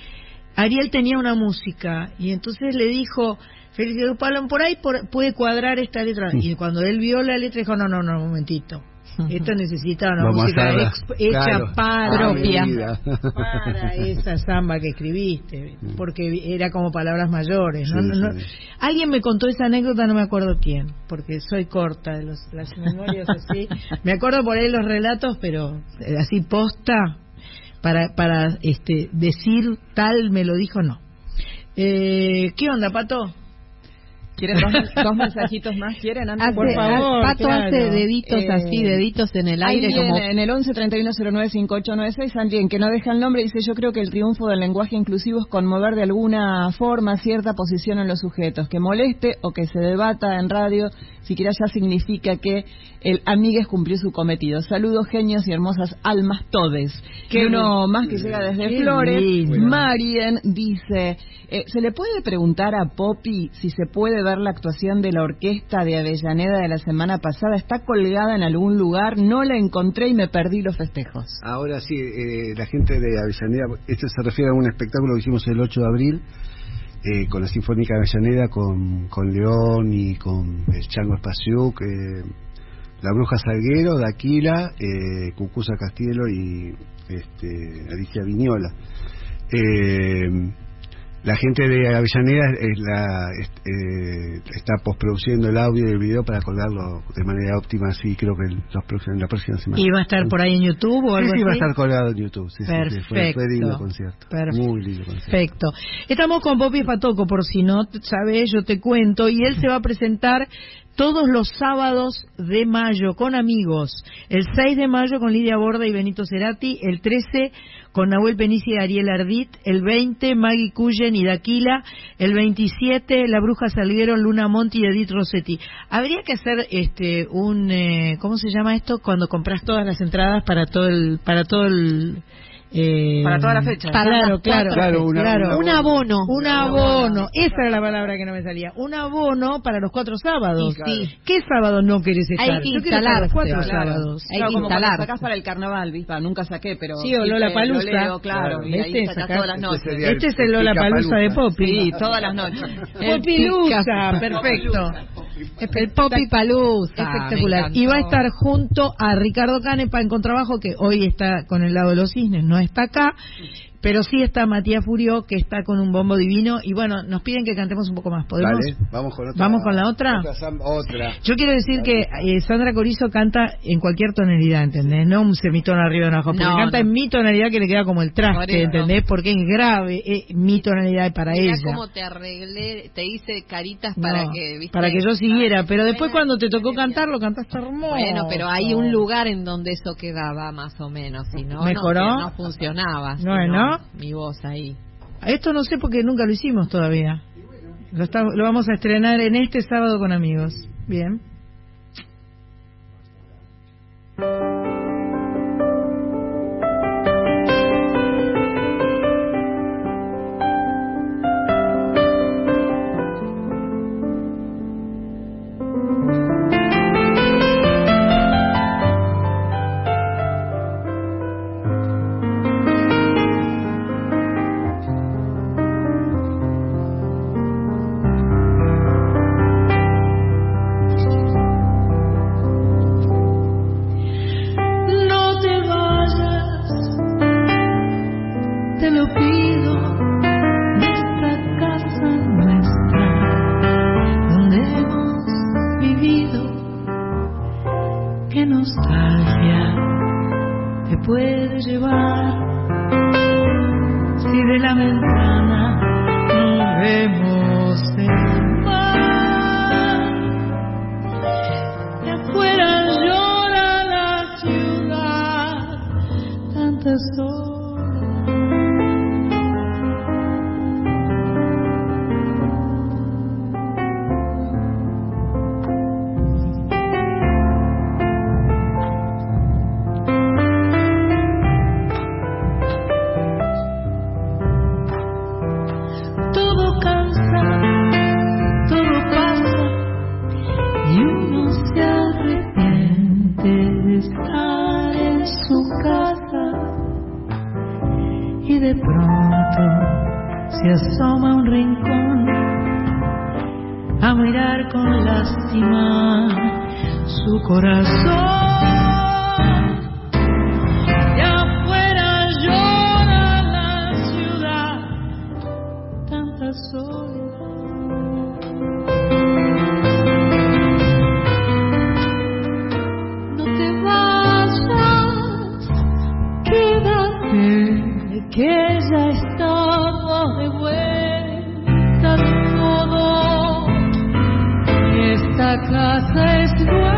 Ariel tenía una música y entonces le dijo Félix Pablo, por ahí por- puede cuadrar esta letra y cuando él vio la letra dijo no no no un momentito esto necesita una Vamos música hecha Claro. para Ah, propia. para esa samba que escribiste, porque era como palabras mayores. ¿no? Sí, No- no- sí. Alguien me contó esa anécdota, no me acuerdo quién, porque soy corta de los, las memorias así. Me acuerdo por ahí los relatos, pero eh, así posta, para, para este, decir tal me lo dijo, no. Eh, ¿Qué onda, Pato? ¿Quieren dos, dos mensajitos más? ¿Quieren antes? Hace- Por favor, Pato claro. hace deditos Eh, así, deditos en el aire Alguien como en el 11 31 09 5896, alguien que no deja el nombre, dice: Yo creo que el triunfo del lenguaje inclusivo es conmover de alguna forma cierta posición en los sujetos. Que moleste o que se debata en radio, siquiera ya significa que el amigues cumplió su cometido. Saludos, genios y hermosas almas todes. Que uno más que llega desde Qué Flores, lindo. Marien dice: eh, ¿Se le puede preguntar a Poppy si se puede ver la actuación de la orquesta de Avellaneda de la semana pasada? ¿Está colgada en algún lugar? No la encontré y me perdí los festejos. Ahora sí, eh, la gente de Avellaneda, esto se refiere a un espectáculo que hicimos el 8 de abril eh, con la Sinfónica de Avellaneda, con, con León y con el Chango Espaciuc, eh, la Bruja Salguero, Daquila, eh, Cucuza Castielo y este, Alicia Viñola. Eh, la gente de Avellaneda es la, es- eh, está postproduciendo el audio y el video para colgarlo de manera óptima, así creo que el- los próximos- la próxima semana. ¿Y va a estar por ahí en YouTube o Sí, algo sí, va a estar colgado en YouTube. Sí, sí, sí, fue, fue Perfecto. lindo concierto. Perfecto. Muy lindo concierto. Perfecto. Estamos con Popi Patoco, por si no sabes, yo te cuento, y él se va a presentar todos los sábados de mayo con amigos. El 6 de mayo con Lidia Borda y Benito Cerati, el 13 con Nahuel Penici y Ariel Ardit, el 20 Maggie Cullen y Daquila, el 27 La Bruja Salguero, Luna Monti y Edith Rossetti. Habría que hacer este un eh, ¿cómo se llama esto? Cuando compras todas las entradas para todo el para todo el eh, Para toda la fecha. Claro, Para claro, claro, claro. Un abono. Un abono. Esa era la palabra que no me salía. Un abono para los cuatro sábados. Y sí. ¿Qué sábado no querés estar? Hay que los instalarse. cuatro Claro. sábados. Hay Claro, que como cuando instalarse. sacás para el carnaval, ¿viste? nunca saqué, pero Sí, o siempre Lollapalooza. lo leo, claro, y ahí sacás Sacás- todas las noches. Este sería Este es el Lola Palusa de Poppy. Sí, todas las noches. Popilusa, perfecto. El Poppy Palusa. Espectacular. Y va a estar junto a Ricardo Canepa en contrabajo, que hoy está con el lado de los cisnes, no está acá. Pero sí está Matías Furio, que está con un bombo divino. Y bueno, nos piden que cantemos un poco más. ¿Podemos? Dale, vamos con otra. ¿Vamos con la otra? Otra. Yo quiero decir que eh, Sandra Corizo canta en cualquier tonalidad, ¿entendés? No un semitono arriba de una abajo, porque No, canta no. en mi tonalidad que le queda como el traste. ¿entendés? Porque es grave, es mi tonalidad para Mirá ella. cómo te arreglé, te hice caritas para No, que, ¿viste? para que yo siguiera, pero después cuando te tocó cantar, lo cantaste hermoso. Bueno, pero hay un lugar en donde eso quedaba más o menos, si no, ¿Mejoró? no, no funcionaba. si Mi voz ahí. Esto no sé porque nunca lo hicimos todavía. Lo, está- lo vamos a estrenar en este sábado con amigos. Bien. Esta casa es nuestro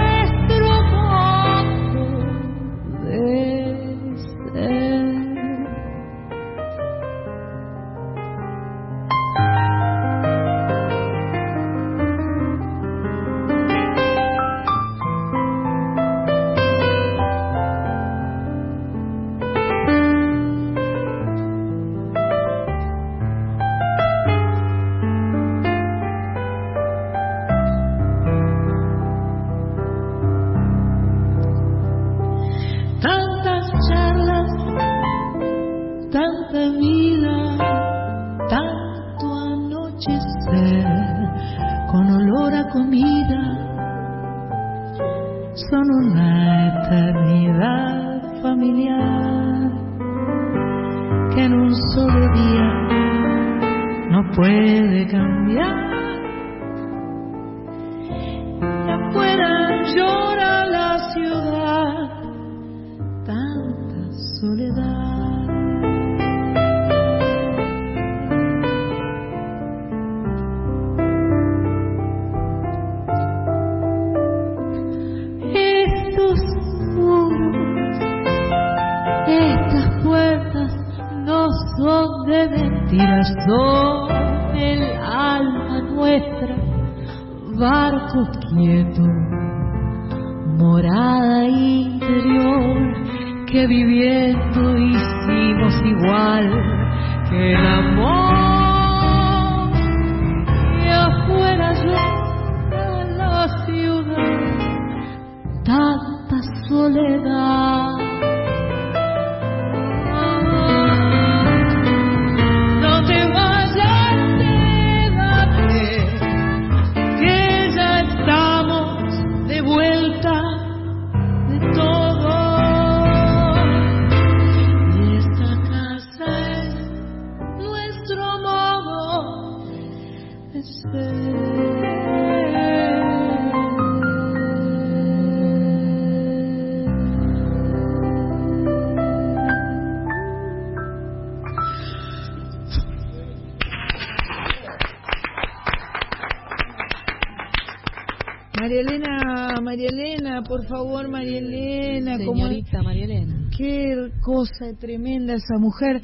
cosa tremenda esa mujer.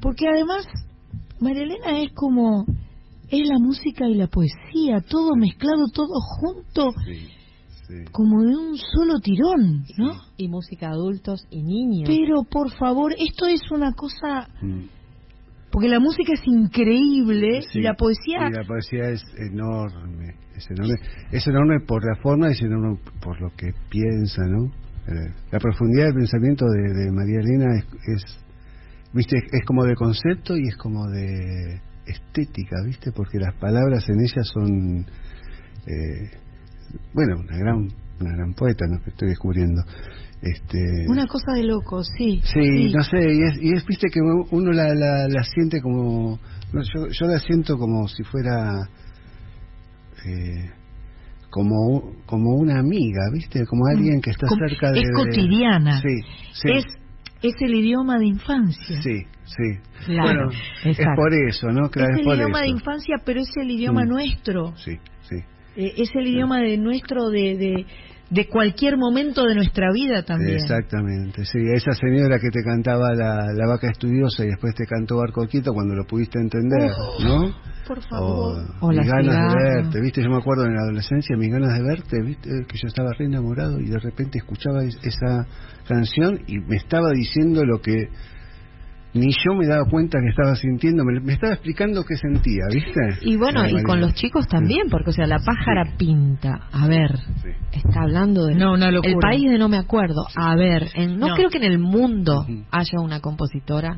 Porque además, María Elena es como. Es la música y la poesía, todo mezclado, todo junto, como de un solo tirón, ¿no? Y música adultos y niños. Pero por favor, esto es una cosa. Porque la música es increíble Sí, y la poesía. y la poesía es enorme, es enorme, es enorme por la forma y es enorme por lo que piensa, ¿no? Eh, la profundidad del pensamiento de, de María Elena es, es, viste, es como de concepto y es como de estética, viste, porque las palabras en ella son, eh, bueno, una gran, una gran poeta, ¿no? Que estoy descubriendo. Este, Una cosa de loco, sí. Sí, no sé, y es, y es, viste que uno la, la, la siente como, no, yo, yo la siento como si fuera eh, como como una amiga, viste, como alguien que está Como- cerca de... es de- cotidiana. Sí, sí. Es, es el idioma de infancia. Sí, sí. Claro, bueno, es por eso, ¿no? Claro, es es el por idioma eso. de infancia, pero es el idioma Mm. nuestro. Sí, sí. Eh, es el idioma de nuestro de, de, de cualquier momento de nuestra vida también. Exactamente, sí, esa señora que te cantaba la, la vaca estudiosa y después te cantó Barco Quieto cuando lo pudiste entender, Oh, ¿no? Por favor. O mis la ganas cigarra. de verte, viste, yo me acuerdo en la adolescencia, mis ganas de verte, viste, que yo estaba re enamorado y de repente escuchaba es- esa canción y me estaba diciendo lo que ni yo me daba cuenta que estaba sintiendo, me, me estaba explicando qué sentía, viste. Y bueno, y con los chicos también, porque o sea, la pájara pinta. A ver, está hablando de No, una locura. el país de no me acuerdo. A ver, en- no, No. creo que en el mundo haya una compositora,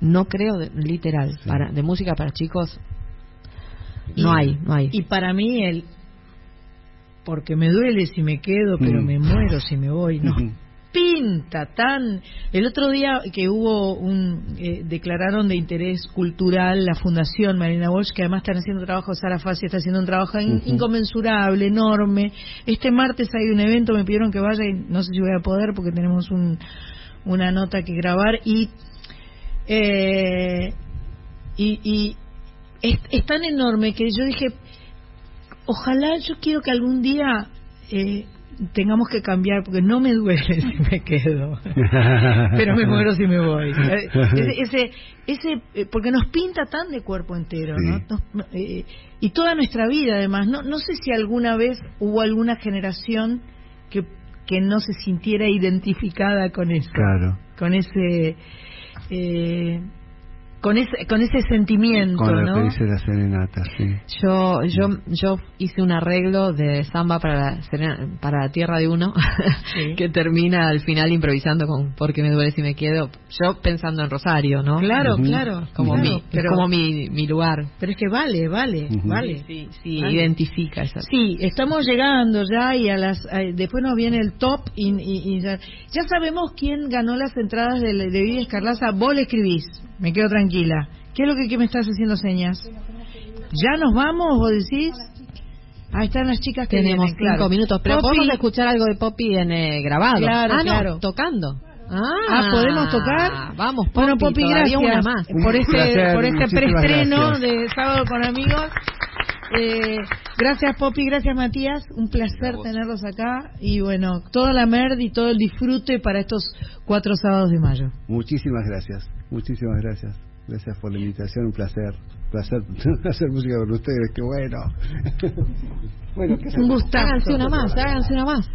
no creo, de- literal, para de música para chicos. No Y- hay, no hay. Y para mí el porque me duele si me quedo, pero Mm. me muero si me voy. No pinta tan. El otro día que hubo un eh, declararon de interés cultural la Fundación Marina Walsh, que además están haciendo trabajo, Sara Fassi está haciendo un trabajo Ujú. inconmensurable, enorme. Este martes hay un evento, me pidieron que vaya y no sé si voy a poder porque tenemos un, una nota que grabar y eh, y, y es, es tan enorme que yo dije, ojalá yo quiero que algún día eh, tengamos que cambiar porque no me duele si me quedo. Pero me muero si me voy. Ese, ese, ese, eh, porque nos pinta tan de cuerpo entero ¿no? Nos- eh, y toda nuestra vida además. No no sé si alguna vez hubo alguna generación que que no se sintiera identificada con eso. Claro. con ese eh, con ese con ese sentimiento Con lo ¿no? que dice la serenata, sí. Yo yo yo hice un arreglo de samba para la, serena- para la tierra de uno que termina al final improvisando con porque me duele si me quedo. Yo pensando en Rosario, ¿no? Claro, claro, Como claro, mi pero- como mi mi lugar. pero es que vale vale vale Sí, sí, Vale. identifica esa. Sí, estamos llegando ya y a las a- después nos viene el top y, y- y ya, ya sabemos quién ganó las entradas de, de Vivi Escarlaza. Vos le escribís, me quedo tranquila. ¿Qué es lo que, que me estás haciendo señas? ¿Ya nos vamos, vos decís? Ahí están las chicas que Tenemos vienen, cinco claro. minutos, pero Poppy- podemos escuchar algo de Poppy en eh, grabado. Claro, ah, no, claro. tocando. Ah, Ah, ¿podemos tocar? Vamos, Poppy, Bueno, Poppy, gracias una más. por este, placer, por este preestreno gracias. de Sábado con Amigos. Eh, gracias, Poppy, gracias, Matías. Un placer tenerlos acá. Y bueno, toda la merd y todo el disfrute para estos cuatro sábados de mayo. Muchísimas gracias, muchísimas gracias. Gracias por la invitación, un placer. placer hacer música con ustedes, qué bueno. bueno, ¿qué Un gustazo. Háganse una más, háganse una más.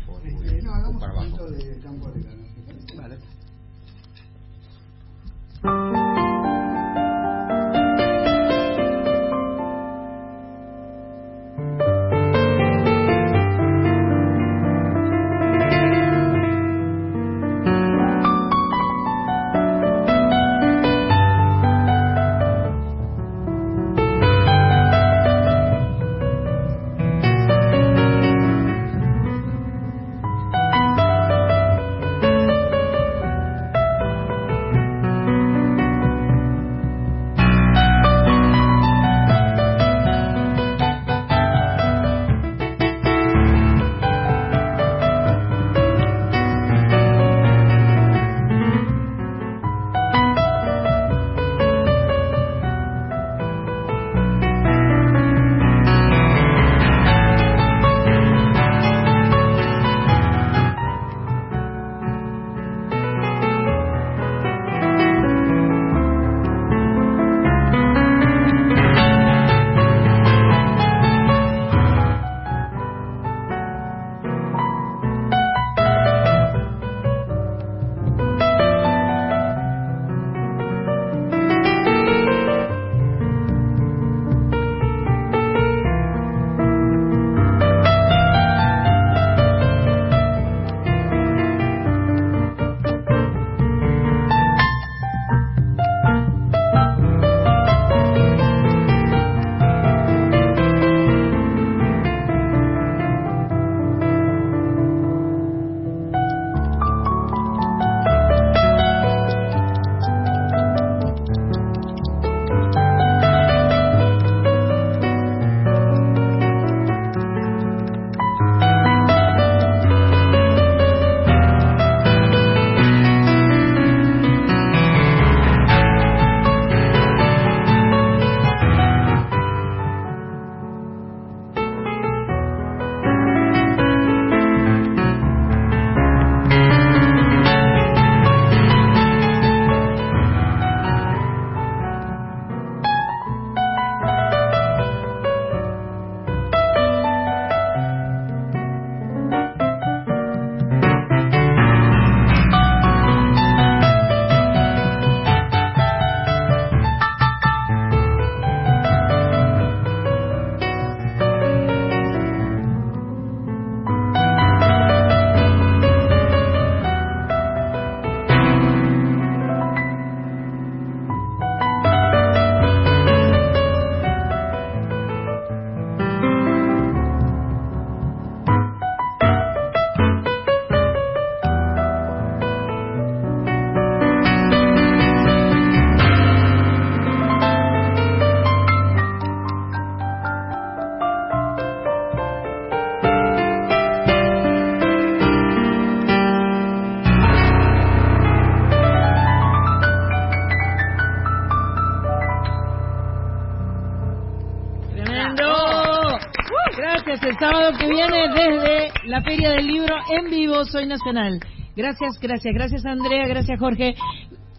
La Feria del Libro en vivo, Soy Nacional. Gracias, gracias, gracias Andrea, gracias Jorge,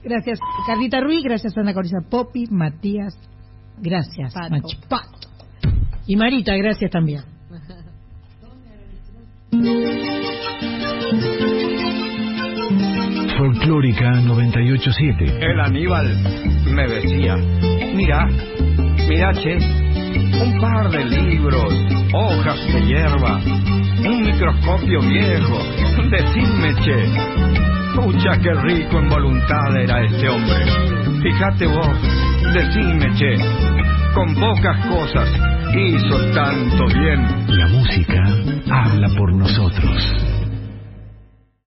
gracias Carlita Ruiz, gracias Ana Corisa Popi, Matías, gracias Pato. Mach- Pato. Y Marita, gracias también. Folclórica 987. El Aníbal me decía, mira, mira, che, un par de libros, hojas de hierba, un microscopio viejo, decime, che. Pucha, qué rico en voluntad era este hombre. Fíjate vos, decime, che, con pocas cosas hizo tanto bien. La música habla por nosotros.